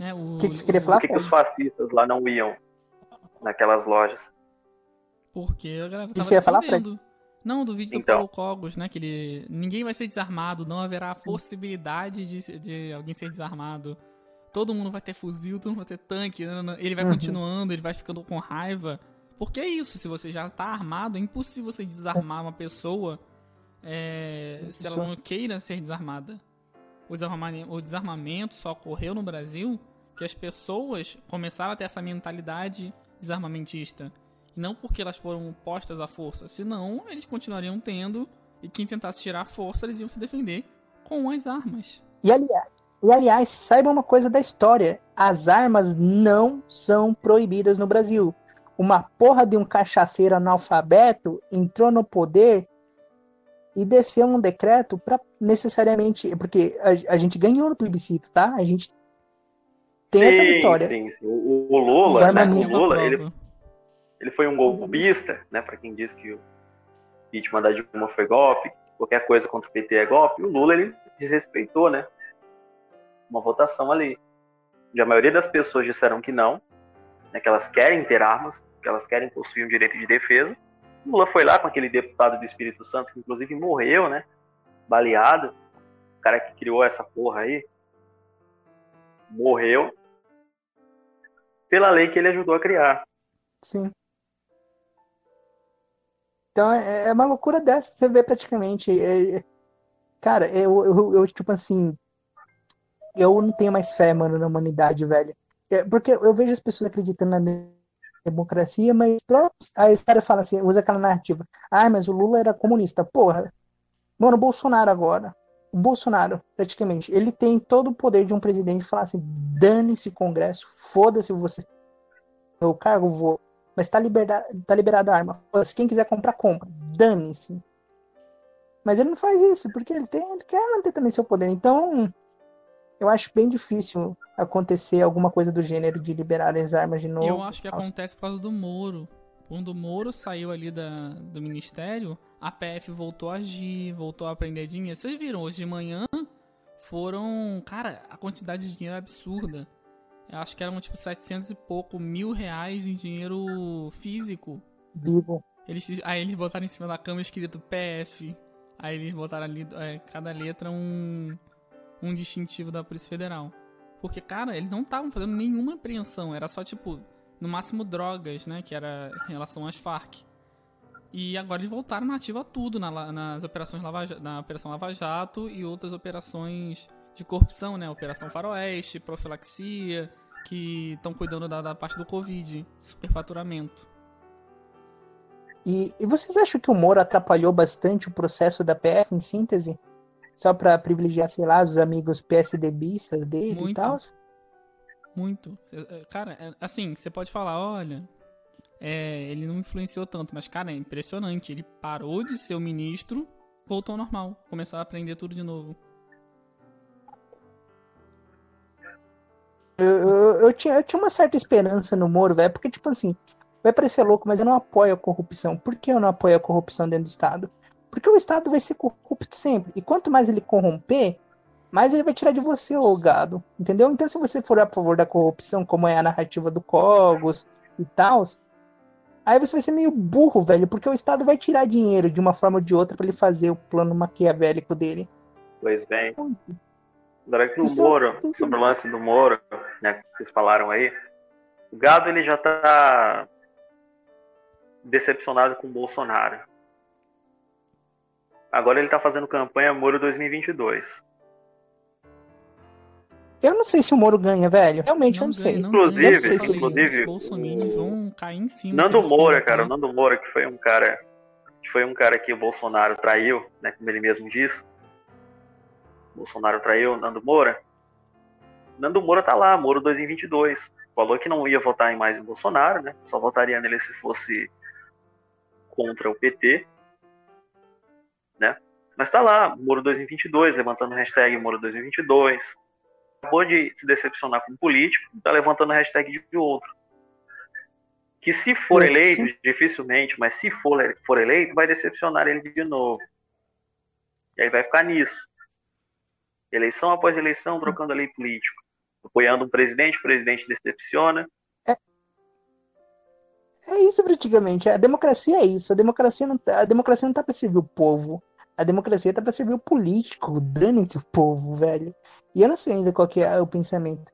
É, o que, que você queria falar? Por que, que os fascistas lá não iam naquelas lojas? Porque a galera tava Isso ia falar, não, do vídeo do então. Paulo Cogos, né? Que ele. Ninguém vai ser desarmado, não haverá Sim. possibilidade de, de alguém ser desarmado. Todo mundo vai ter fuzil, todo mundo vai ter tanque. Né, né, né. Ele vai uhum. continuando, ele vai ficando com raiva. Porque é isso, se você já tá armado, é impossível você desarmar uma pessoa é, se ela não queira ser desarmada. O desarmamento, o desarmamento só ocorreu no Brasil que as pessoas começaram a ter essa mentalidade desarmamentista. E não porque elas foram postas à força, senão eles continuariam tendo, e quem tentasse tirar a força, eles iam se defender com as armas. E aliás, e aliás, saiba uma coisa da história: as armas não são proibidas no Brasil. Uma porra de um cachaceiro analfabeto entrou no poder e desceu um decreto para necessariamente. Porque a, a, gente ganhou no plebiscito, tá? A gente tem sim, essa vitória. Sim, sim. O, o Lula, né? o Lula ele, ele foi um golpista, né? Para quem diz que o vítima da Dilma foi golpe, qualquer coisa contra o PT é golpe. O Lula ele desrespeitou, né? Uma votação ali. E a maioria das pessoas disseram que não, né, que elas querem ter armas, que elas querem possuir um direito de defesa. O Lula foi lá com aquele deputado do Espírito Santo, que inclusive morreu, né? Baleado. O cara que criou essa porra aí morreu. pela lei que ele ajudou a criar. Sim. Então é, é uma loucura dessa, você vê praticamente. É, é, cara, eu, eu, eu, tipo assim. Eu não tenho mais fé, mano, na humanidade, velho. É, porque eu vejo as pessoas acreditando na democracia, mas aí esse cara fala assim, usa aquela narrativa. Ah, mas o Lula era comunista. Porra. Mano, o Bolsonaro agora. O Bolsonaro, praticamente, ele tem todo o poder de um presidente falar assim: dane-se Congresso, foda-se você. O cargo, vou. Mas tá, liberada, tá liberada a arma. Quem quiser comprar, compra. Dane-se. Mas ele não faz isso, porque ele, tem, ele quer manter também seu poder. Então, eu acho bem difícil acontecer alguma coisa do gênero de liberar as armas de novo. Eu acho que acontece por causa do Moro. Quando o Moro saiu ali da, do ministério, a PF voltou a agir, voltou a aprender dinheiro. Vocês viram, hoje de manhã foram. Cara, a quantidade de dinheiro é absurda. Eu acho que eram tipo 700 e pouco mil reais em dinheiro físico. Vivo. Eles, aí eles botaram em cima da cama escrito PF. Aí eles botaram ali, é, cada letra um, um distintivo da Polícia Federal. Porque, cara, eles não estavam fazendo nenhuma apreensão. Era só, tipo, no máximo drogas, né? Que era em relação às Farc. E agora eles voltaram na ativa tudo na, nas operações Lava, na Operação Lava Jato e outras operações de corrupção, né? Operação Faroeste, profilaxia, que estão cuidando da, da, parte do Covid, superfaturamento. E, e vocês acham que o Moro atrapalhou bastante o processo da PF, em síntese? Só para privilegiar, sei lá, os amigos PSDBistas dele Muito. e tal? Muito. É, cara, é, assim, você pode falar, olha, é, ele não influenciou tanto, mas, cara, é impressionante. Ele parou de ser o ministro, voltou ao normal, começou a aprender tudo de novo. Eu, eu, eu, tinha, eu tinha uma certa esperança no Moro, velho, porque, tipo assim, vai parecer louco, mas eu não apoio a corrupção. Por que eu não apoio a corrupção dentro do Estado? Porque o Estado vai ser corrupto sempre. E quanto mais ele corromper, mais ele vai tirar de você o gado. Entendeu? Então, se você for a favor da corrupção, como é a narrativa do Cogos e tal, aí você vai ser meio burro, velho, porque o Estado vai tirar dinheiro de uma forma ou de outra para ele fazer o plano maquiavélico dele. Pois bem. Agora que o Isso Moro, é... sobre o lance do Moro, né, que vocês falaram aí, o gado ele já tá decepcionado com o Bolsonaro. Agora ele tá fazendo campanha Moro 2022. Eu não sei se o Moro ganha, velho. Realmente não eu não ganha, sei. Não inclusive, não sei se inclusive os bolsominions vão cair em cima. Nando Moura, cara, o Nando Moura que foi um cara que foi um cara que o Bolsonaro traiu, né, como ele mesmo disse. Bolsonaro traiu Nando Moura. Nando Moura tá lá, Moro 2022. Falou que não ia votar em mais em Bolsonaro, né? Só votaria nele se fosse contra o PT, né? Mas tá lá, Moro 2022, levantando hashtag Moro 2022. Acabou de se decepcionar com um político, tá levantando hashtag de outro. Que se for eleito, dificilmente, mas se for, for eleito, vai decepcionar ele de novo. E aí vai ficar nisso eleição após eleição, trocando a lei política, apoiando um presidente, o presidente decepciona. É, é isso praticamente. A democracia é isso. A democracia não, tá, a democracia não tá para servir o povo. A democracia tá para servir o político. Dane-se o povo, velho. E eu não sei ainda qual que é o pensamento.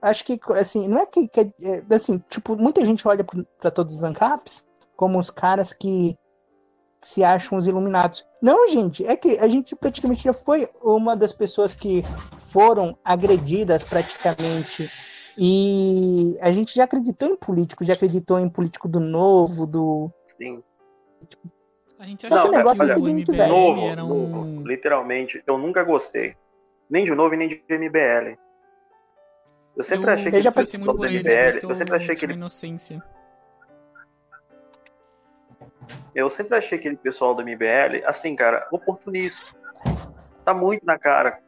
Acho que, assim, não é que. que é, assim, tipo, muita gente olha para todos os ANCAPs como os caras que se acham os iluminados. Não, gente, é que a gente praticamente já foi uma das pessoas que foram agredidas praticamente. E a gente já acreditou em político, já acreditou em político do novo, do. Sim. A gente Só que o negócio é o seguinte, velho. Novo, novo, literalmente, eu nunca gostei. Nem de novo, nem de MBL. Eu sempre eu, achei que ele participou do MBL. Eu, eu sempre achei que ele. Inocência. Eu sempre achei aquele pessoal do MBL, assim, cara, oportunista. Tá muito na cara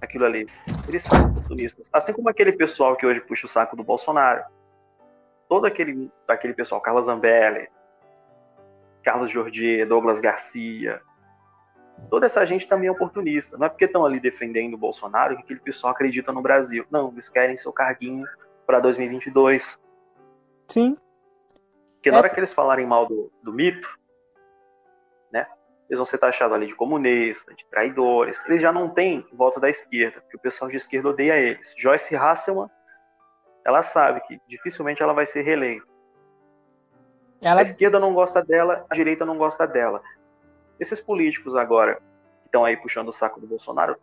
aquilo ali. Eles são oportunistas. Assim como aquele pessoal que hoje puxa o saco do Bolsonaro. Todo aquele, aquele pessoal, Carlos Zambelli, Carlos Jordi, Douglas Garcia, toda essa gente também é oportunista. Não é porque estão ali defendendo o Bolsonaro que aquele pessoal acredita no Brasil. Não, eles querem seu carguinho para 2022. Sim. Porque na hora que eles falarem mal do, do mito? Eles vão ser taxados ali de comunista, de traidores. Eles já não têm voto da esquerda, porque o pessoal de esquerda odeia eles. Joyce Hasselman ela sabe que dificilmente ela vai ser reeleita. Ela... A esquerda não gosta dela, a direita não gosta dela. Esses políticos agora, que estão aí puxando o saco do Bolsonaro,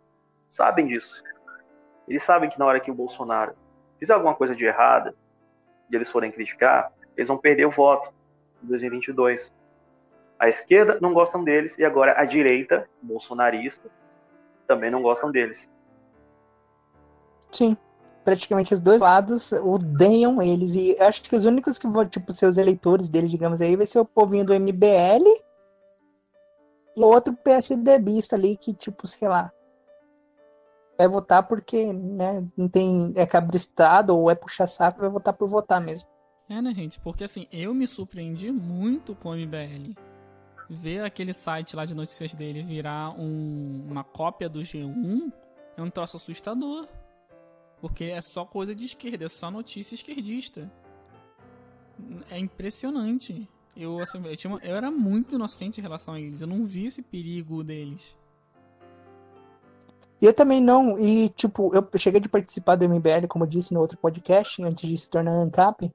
sabem disso. Eles sabem que na hora que o Bolsonaro fizer alguma coisa de errada, e eles forem criticar, eles vão perder o voto em 2022. A esquerda não gostam deles e agora a direita, bolsonarista, também não gostam deles. Sim. Praticamente os dois lados odeiam eles. E acho que os únicos que vão, tipo, ser os eleitores dele, digamos aí, vai ser o povinho do MBL e outro PSDBista ali que, tipo, sei lá, vai votar porque, né, não tem, é cabristado ou é puxar saco, vai votar por votar mesmo. É, né, gente? Porque assim, eu me surpreendi muito com o MBL. Ver aquele site lá de notícias dele virar um, uma cópia do G1 é um troço assustador. Porque é só coisa de esquerda, é só notícia esquerdista. É impressionante. Eu, assim, eu, uma, eu era muito inocente em relação a eles. Eu não vi esse perigo deles. Eu também não, e tipo, eu cheguei de participar do MBL, como eu disse no outro podcast, antes de se tornar ANCAP.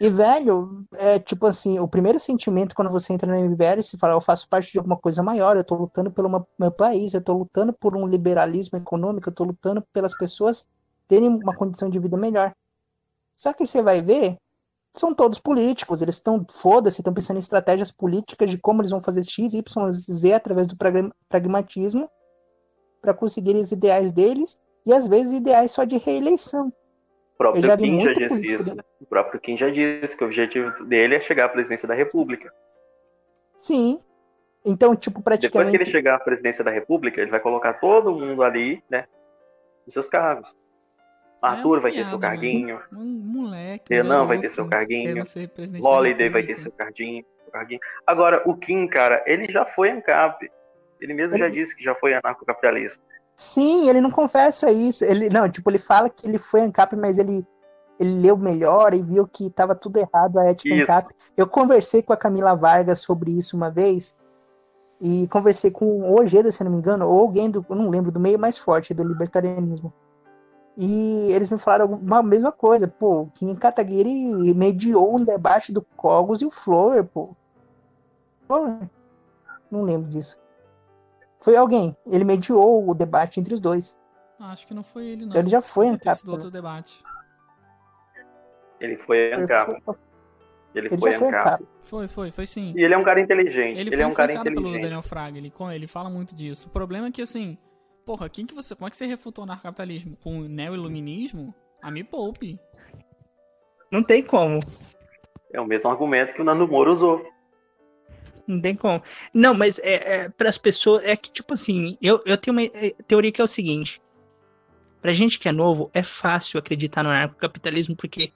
E, velho, é tipo assim, o primeiro sentimento quando você entra no MBL, se fala, eu faço parte de alguma coisa maior, eu tô lutando pelo meu país, eu tô lutando por um liberalismo econômico, eu tô lutando pelas pessoas terem uma condição de vida melhor. Só que você vai ver, são todos políticos, eles estão, foda-se, estão pensando em estratégias políticas de como eles vão fazer X, Y, Z através do pragmatismo para conseguir os ideais deles e às vezes ideais só de reeleição. O próprio já Kim já disse isso. Né? O próprio Kim já disse que o objetivo dele é chegar à presidência da República. Sim. Então, tipo, praticamente. Depois que ele chegar à presidência da República, ele vai colocar todo mundo ali, né? Nos seus cargos. É Arthur é vai ter seu carguinho. Um moleque. Renan vai ter seu carguinho. Holiday vai ter seu carguinho, carguinho. Agora, o Kim, cara, ele já foi ANCAP. Ele mesmo já disse que já foi anarcocapitalista. Sim, ele não confessa isso. Ele não, tipo, ele fala que ele foi ANCAP, mas ele ele leu melhor e viu que estava tudo errado a ética isso. ANCAP. Eu conversei com a Camila Vargas sobre isso uma vez e conversei com o Ojeda, se não me engano, ou alguém do, eu não lembro, do meio mais forte do libertarianismo. E eles me falaram a mesma coisa, pô, Kim Kataguiri mediou um debate do Cogos e o Flower, pô. Flower? Não lembro disso. Foi alguém. Ele mediou o debate entre os dois. Acho que não foi ele, não. Então ele já foi ANCAP. do outro debate. Ele foi ANCAP. Ele, ele foi ANCAP. Foi, foi, foi sim. E ele é um cara inteligente. Ele, ele foi é um cara inteligente. pelo Daniel Fraga. Ele, ele fala muito disso. O problema é que, assim, porra, quem que você, como é que você refutou o narcocapitalismo? Com o neo-iluminismo? A me poupe. Não tem como. É o mesmo argumento que o Nando Moro usou. Não tem como. Não, mas é, é para as pessoas. É que, tipo assim, eu, eu tenho uma é, teoria que é o seguinte: pra gente que é novo, é fácil acreditar no anarcocapitalismo, porque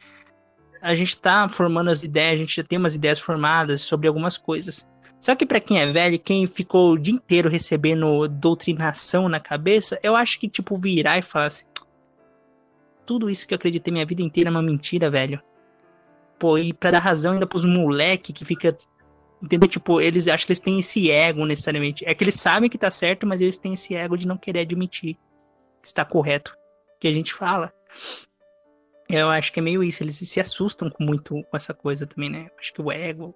a gente tá formando as ideias, a gente já tem umas ideias formadas sobre algumas coisas. Só que para quem é velho, quem ficou o dia inteiro recebendo doutrinação na cabeça, eu acho que, tipo, virar e falar assim: tudo isso que eu acreditei minha vida inteira é uma mentira, velho. Pô, e pra dar razão ainda pros moleque que fica Entendeu? Tipo, eles acham que eles têm esse ego necessariamente. É que eles sabem que tá certo, mas eles têm esse ego de não querer admitir que está correto. Que a gente fala. Eu acho que é meio isso. Eles se assustam com muito com essa coisa também, né? Acho que o ego,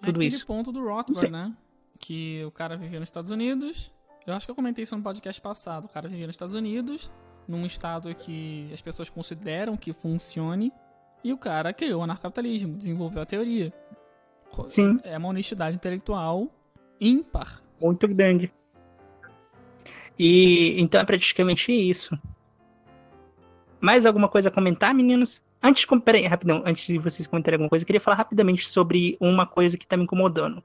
tudo é isso. ponto do Rothbard, né? Que o cara vivia nos Estados Unidos. Eu acho que eu comentei isso no podcast passado. O cara vivia nos Estados Unidos, num estado que as pessoas consideram que funcione. E o cara criou o anarcapitalismo, desenvolveu a teoria. Sim. É uma honestidade intelectual ímpar. Muito grande. E então é praticamente isso. Mais alguma coisa a comentar, meninos? Antes de, peraí, rapidão, antes de vocês comentarem alguma coisa, eu queria falar rapidamente sobre uma coisa que tá me incomodando.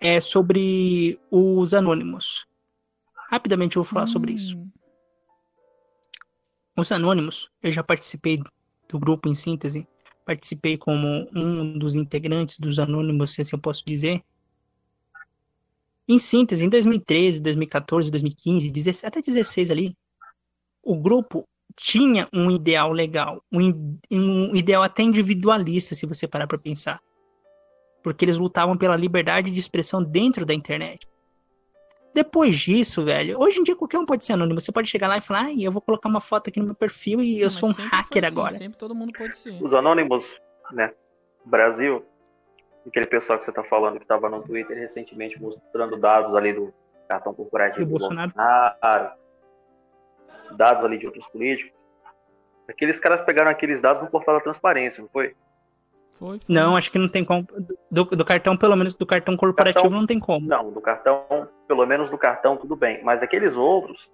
É sobre os anônimos. Rapidamente eu vou falar hum. sobre isso. Hum. Os anônimos, eu já participei do grupo em síntese participei como um dos integrantes dos Anônimos, se assim eu posso dizer. Em síntese, em 2013, 2014, 2015, 16, até 16 ali, o grupo tinha um ideal legal, um, um ideal até individualista, se você parar para pensar. Porque eles lutavam pela liberdade de expressão dentro da internet. depois disso, velho, hoje em dia qualquer um pode ser anônimo. Você pode chegar lá e falar, ai, eu vou colocar uma foto aqui no meu perfil e Não, eu sou um hacker assim, agora. Sempre todo mundo pode ser. Os anônimos, né? Brasil, aquele pessoal que você tá falando que estava no Twitter recentemente mostrando dados ali do cartão corporativo Do do Bolsonaro. Bolsonaro, dados ali de outros políticos. Aqueles caras pegaram aqueles dados no portal da transparência, não foi? Foi, foi. Não, acho que não tem como. Do, do cartão, pelo menos do cartão corporativo, Cartão- não tem como. Não, do cartão, pelo menos do cartão, tudo bem. Mas aqueles outros.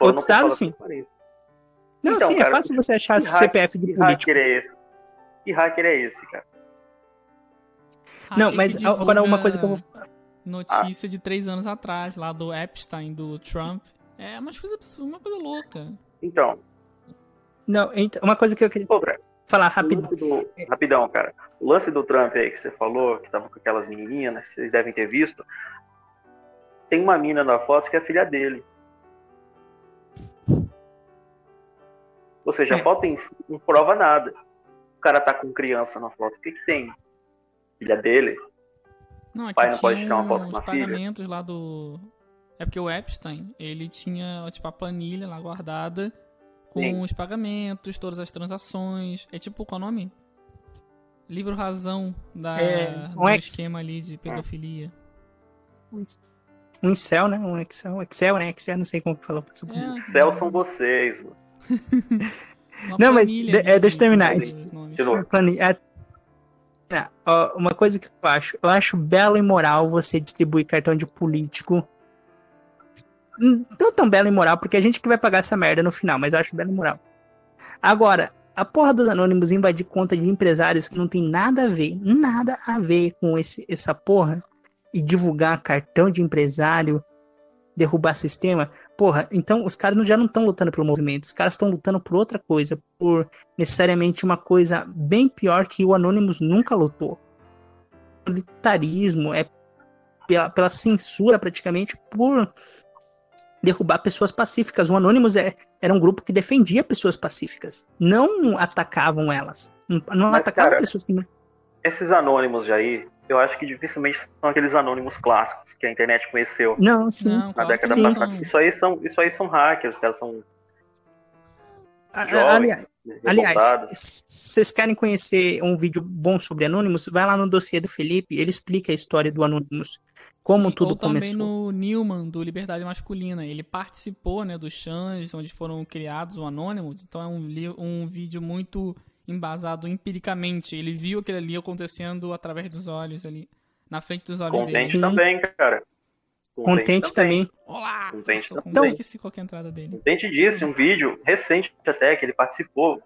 Outros dados, da sim. Não, Então, sim, cara, é fácil você achar que hack- CPF de Que político. hacker é esse? Que hacker é esse, cara? Não, Hacker mas que agora uma coisa que eu vou. Notícia de três anos atrás, lá do Epstein, do Trump. É uma coisa absurda, uma coisa louca. Então, Não, então, uma coisa que eu queria pô, Breno, falar o rápido. do, rapidão, cara. O lance do Trump aí que você falou, que tava com aquelas meninas, vocês devem ter visto. Tem uma mina na foto que é filha dele. Ou seja, a É. foto em si não prova nada. O cara tá com criança na foto. O que que tem? Filha dele? Não, aqui Pai não tinha pode tirar uma foto com uma filha? pagamentos lá do. É porque o Epstein, ele tinha, tipo, a planilha lá guardada com Sim. os pagamentos, todas as transações. É tipo, qual é o nome? Livro razão da, É, um do ex- esquema ali de pedofilia. Um Excel, né? Um Excel, Excel, né? Excel, não sei como desculpa. É, Céu são vocês, mano. Não, mas de- é, deixa eu terminar. de novo. É- Ah, ó, uma coisa que eu acho, eu acho belo e moral você distribuir cartão de político. Não tão belo e moral, porque a gente que vai pagar essa merda no final, mas eu acho belo e moral. Agora, a porra dos anônimos invadir conta de empresários que não tem nada a ver, nada a ver com esse, essa porra, e divulgar cartão de empresário, derrubar sistema, porra, então os caras já não estão lutando pelo movimento, os caras estão lutando por outra coisa, por necessariamente uma coisa bem pior que o Anonymous nunca lutou. O é pela, pela censura praticamente por derrubar pessoas pacíficas. O Anonymous é, era um grupo que defendia pessoas pacíficas, não atacavam elas, não, não Mas, atacavam cara, pessoas que não Esses anônimos aí, eu acho que dificilmente são aqueles anônimos clássicos que a internet conheceu. não, sim. Não, Na década não. passada. Isso aí são, isso aí são hackers, caras são jovens, aliás, vocês querem conhecer um vídeo bom sobre Anonymous, vai lá no dossiê do Felipe, ele explica a história do Anonymous, como Sim, tudo ou também começou. no Newman, do Liberdade Masculina. Ele participou, né, dos chans, onde foram criados o Anonymous. Então é um, um vídeo muito embasado empiricamente. Ele viu aquilo ali acontecendo através dos olhos ali, na frente dos olhos dele. Contente Sim. também, cara. Contente também. Olá! Contente Nossa, também. esqueci qual é a entrada dele. Contente disse um vídeo recente até que ele participou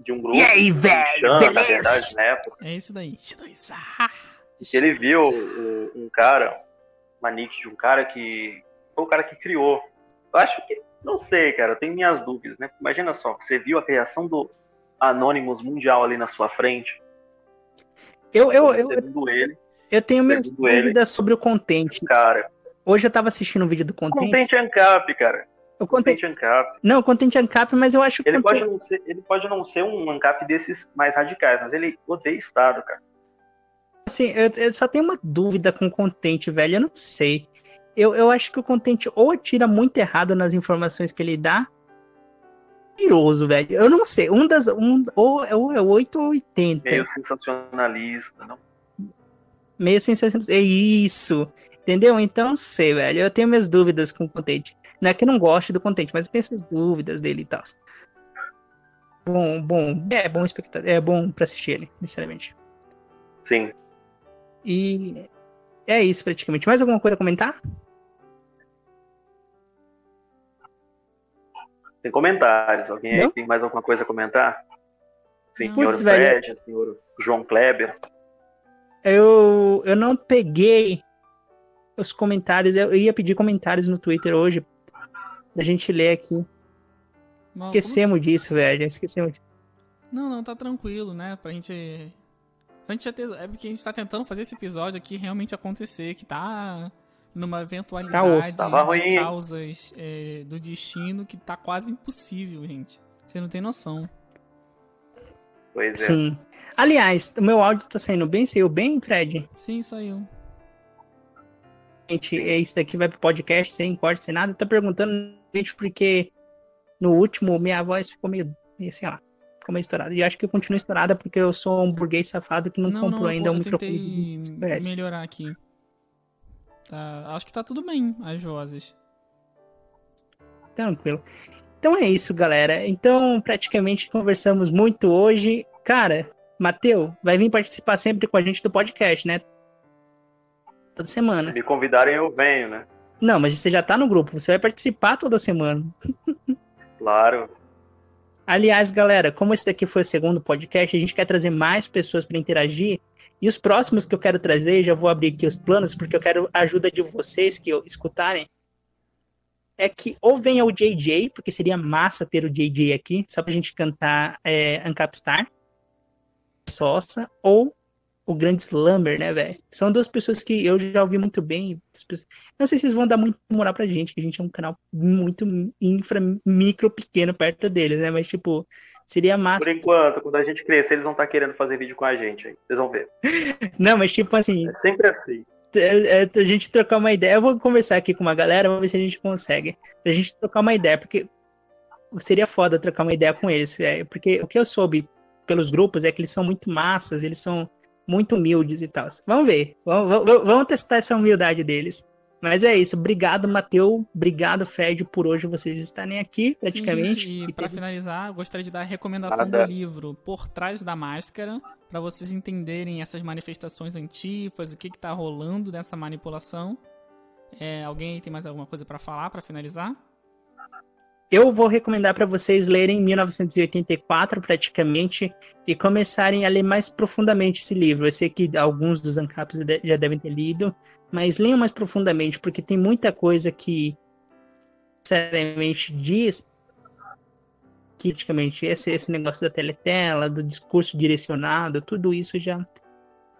de um grupo. E aí, velho, beleza? verdade, na época. É esse daí. X2A. Que ele viu o- um cara, uma nick de um cara que foi o cara que criou. Eu acho que, não sei, cara, eu tenho minhas dúvidas, né? Imagina só, você viu a criação do Anonymous Mundial ali na sua frente. Eu, eu, eu, ele, eu tenho minhas dúvidas sobre o Contente. cara. Hoje eu tava assistindo um vídeo do Contente. Contente Ancap, cara. O Contente Ancap. não, o Contente Ancap, mas eu acho que Ele pode, Contente- não ser, ele pode não ser um Ancap desses mais radicais, mas ele odeia Estado, cara. Assim, eu, eu só tenho uma dúvida com o Contente, velho, eu não sei. Eu, eu acho que o Contente ou atira muito errado nas informações que ele dá, mentiroso, velho. Eu não sei, um das um ou, ou é 8 ou 80. Meio sensacionalista, não? meio sensacional. É isso. Entendeu? Então, não sei, velho. Eu tenho minhas dúvidas com o Contente. Não é que eu não goste do Contente, mas eu tenho essas dúvidas dele e tal. Bom, bom, é bom espectador, é bom pra assistir ele, sinceramente. Sim. E é isso praticamente. Mais alguma coisa a comentar? Tem comentários. Alguém aí Não? tem mais alguma coisa a comentar? Senhor Putz, velho. Fred, senhor João Kleber. Eu, eu não peguei os comentários. Eu ia pedir comentários no Twitter hoje. Da gente ler aqui. Mal- Esquecemos disso, velho. Esquecemos. Não, não, tá tranquilo, né? Pra gente. Pra gente já ter. É porque a gente tá tentando fazer esse episódio aqui realmente acontecer, que tá numa Tá eventualidade osso. Tava de ruim. causas é, do destino que tá quase impossível, gente. Você não tem noção. Pois é. Sim. Aliás, o meu áudio tá saindo bem? Saiu bem, Fred? Sim, saiu. gente, isso daqui vai pro podcast sem corte, sem nada. Eu tô perguntando, gente, porque no último minha voz ficou meio, sei lá, ficou meio estourada. E acho que eu continuo estourada porque eu sou um burguês safado que não, não comprou não, ainda um microfone. melhorar aqui. Tá, acho que tá tudo bem, as vozes. Tranquilo. Então é isso, galera. Então, praticamente conversamos muito hoje. Cara, Mateu, vai vir participar sempre com a gente do podcast, né? Toda semana. Se me convidarem, eu venho, né? Não, mas você já tá no grupo, você vai participar toda semana. Claro. Aliás, galera, como esse daqui foi o segundo podcast, a gente quer trazer mais pessoas para interagir. E os próximos que eu quero trazer, já vou abrir aqui os planos, porque eu quero a ajuda de vocês que escutarem. É que ou venha o JJ, porque seria massa ter o JJ aqui, só pra gente cantar é, Ancapstar. Sossa, ou o grande Slumber, né, velho? São duas pessoas que eu já ouvi muito bem. Não sei se eles vão dar muito moral pra gente, que a gente é um canal muito infra, micro, pequeno perto deles, né? Mas, tipo, seria massa. Por enquanto, quando a gente crescer, eles vão estar tá querendo fazer vídeo com a gente aí. Vocês vão ver. Não, mas, tipo assim. É sempre assim. É, a gente trocar uma ideia. Eu vou conversar aqui com uma galera, vou ver se a gente consegue. Pra gente trocar uma ideia, porque seria foda trocar uma ideia com eles. É, porque o que eu soube pelos grupos é que eles são muito massas, eles são muito humildes e tal. Vamos ver. Vamos, vamos, vamos, testar essa humildade deles. Mas é isso. Obrigado, Mateu. Obrigado, Fred, por hoje vocês estarem aqui, praticamente. Sim, e para finalizar, gostaria de dar a recomendação Nada. do livro Por Trás da Máscara, para vocês entenderem essas manifestações antipas, o que está rolando nessa manipulação. É, alguém tem mais alguma coisa para falar para finalizar? Eu vou recomendar para vocês lerem 1984 praticamente e começarem a ler mais profundamente esse livro. Eu sei que alguns dos ANCAPs já devem ter lido, mas leiam mais profundamente, porque tem muita coisa que seriamente diz que praticamente esse, esse negócio da teletela, do discurso direcionado, tudo isso já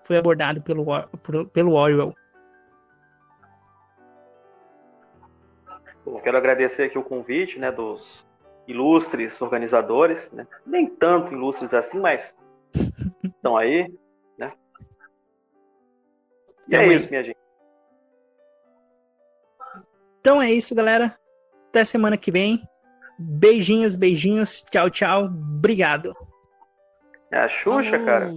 foi abordado pelo, pelo Orwell. Eu quero agradecer aqui o convite né, dos ilustres organizadores, né? nem tanto ilustres assim, mas estão aí. Né? E é isso, minha gente. Então é isso, galera. Até semana que vem. Beijinhos, beijinhos. Tchau, tchau. Obrigado. É a Xuxa, cara.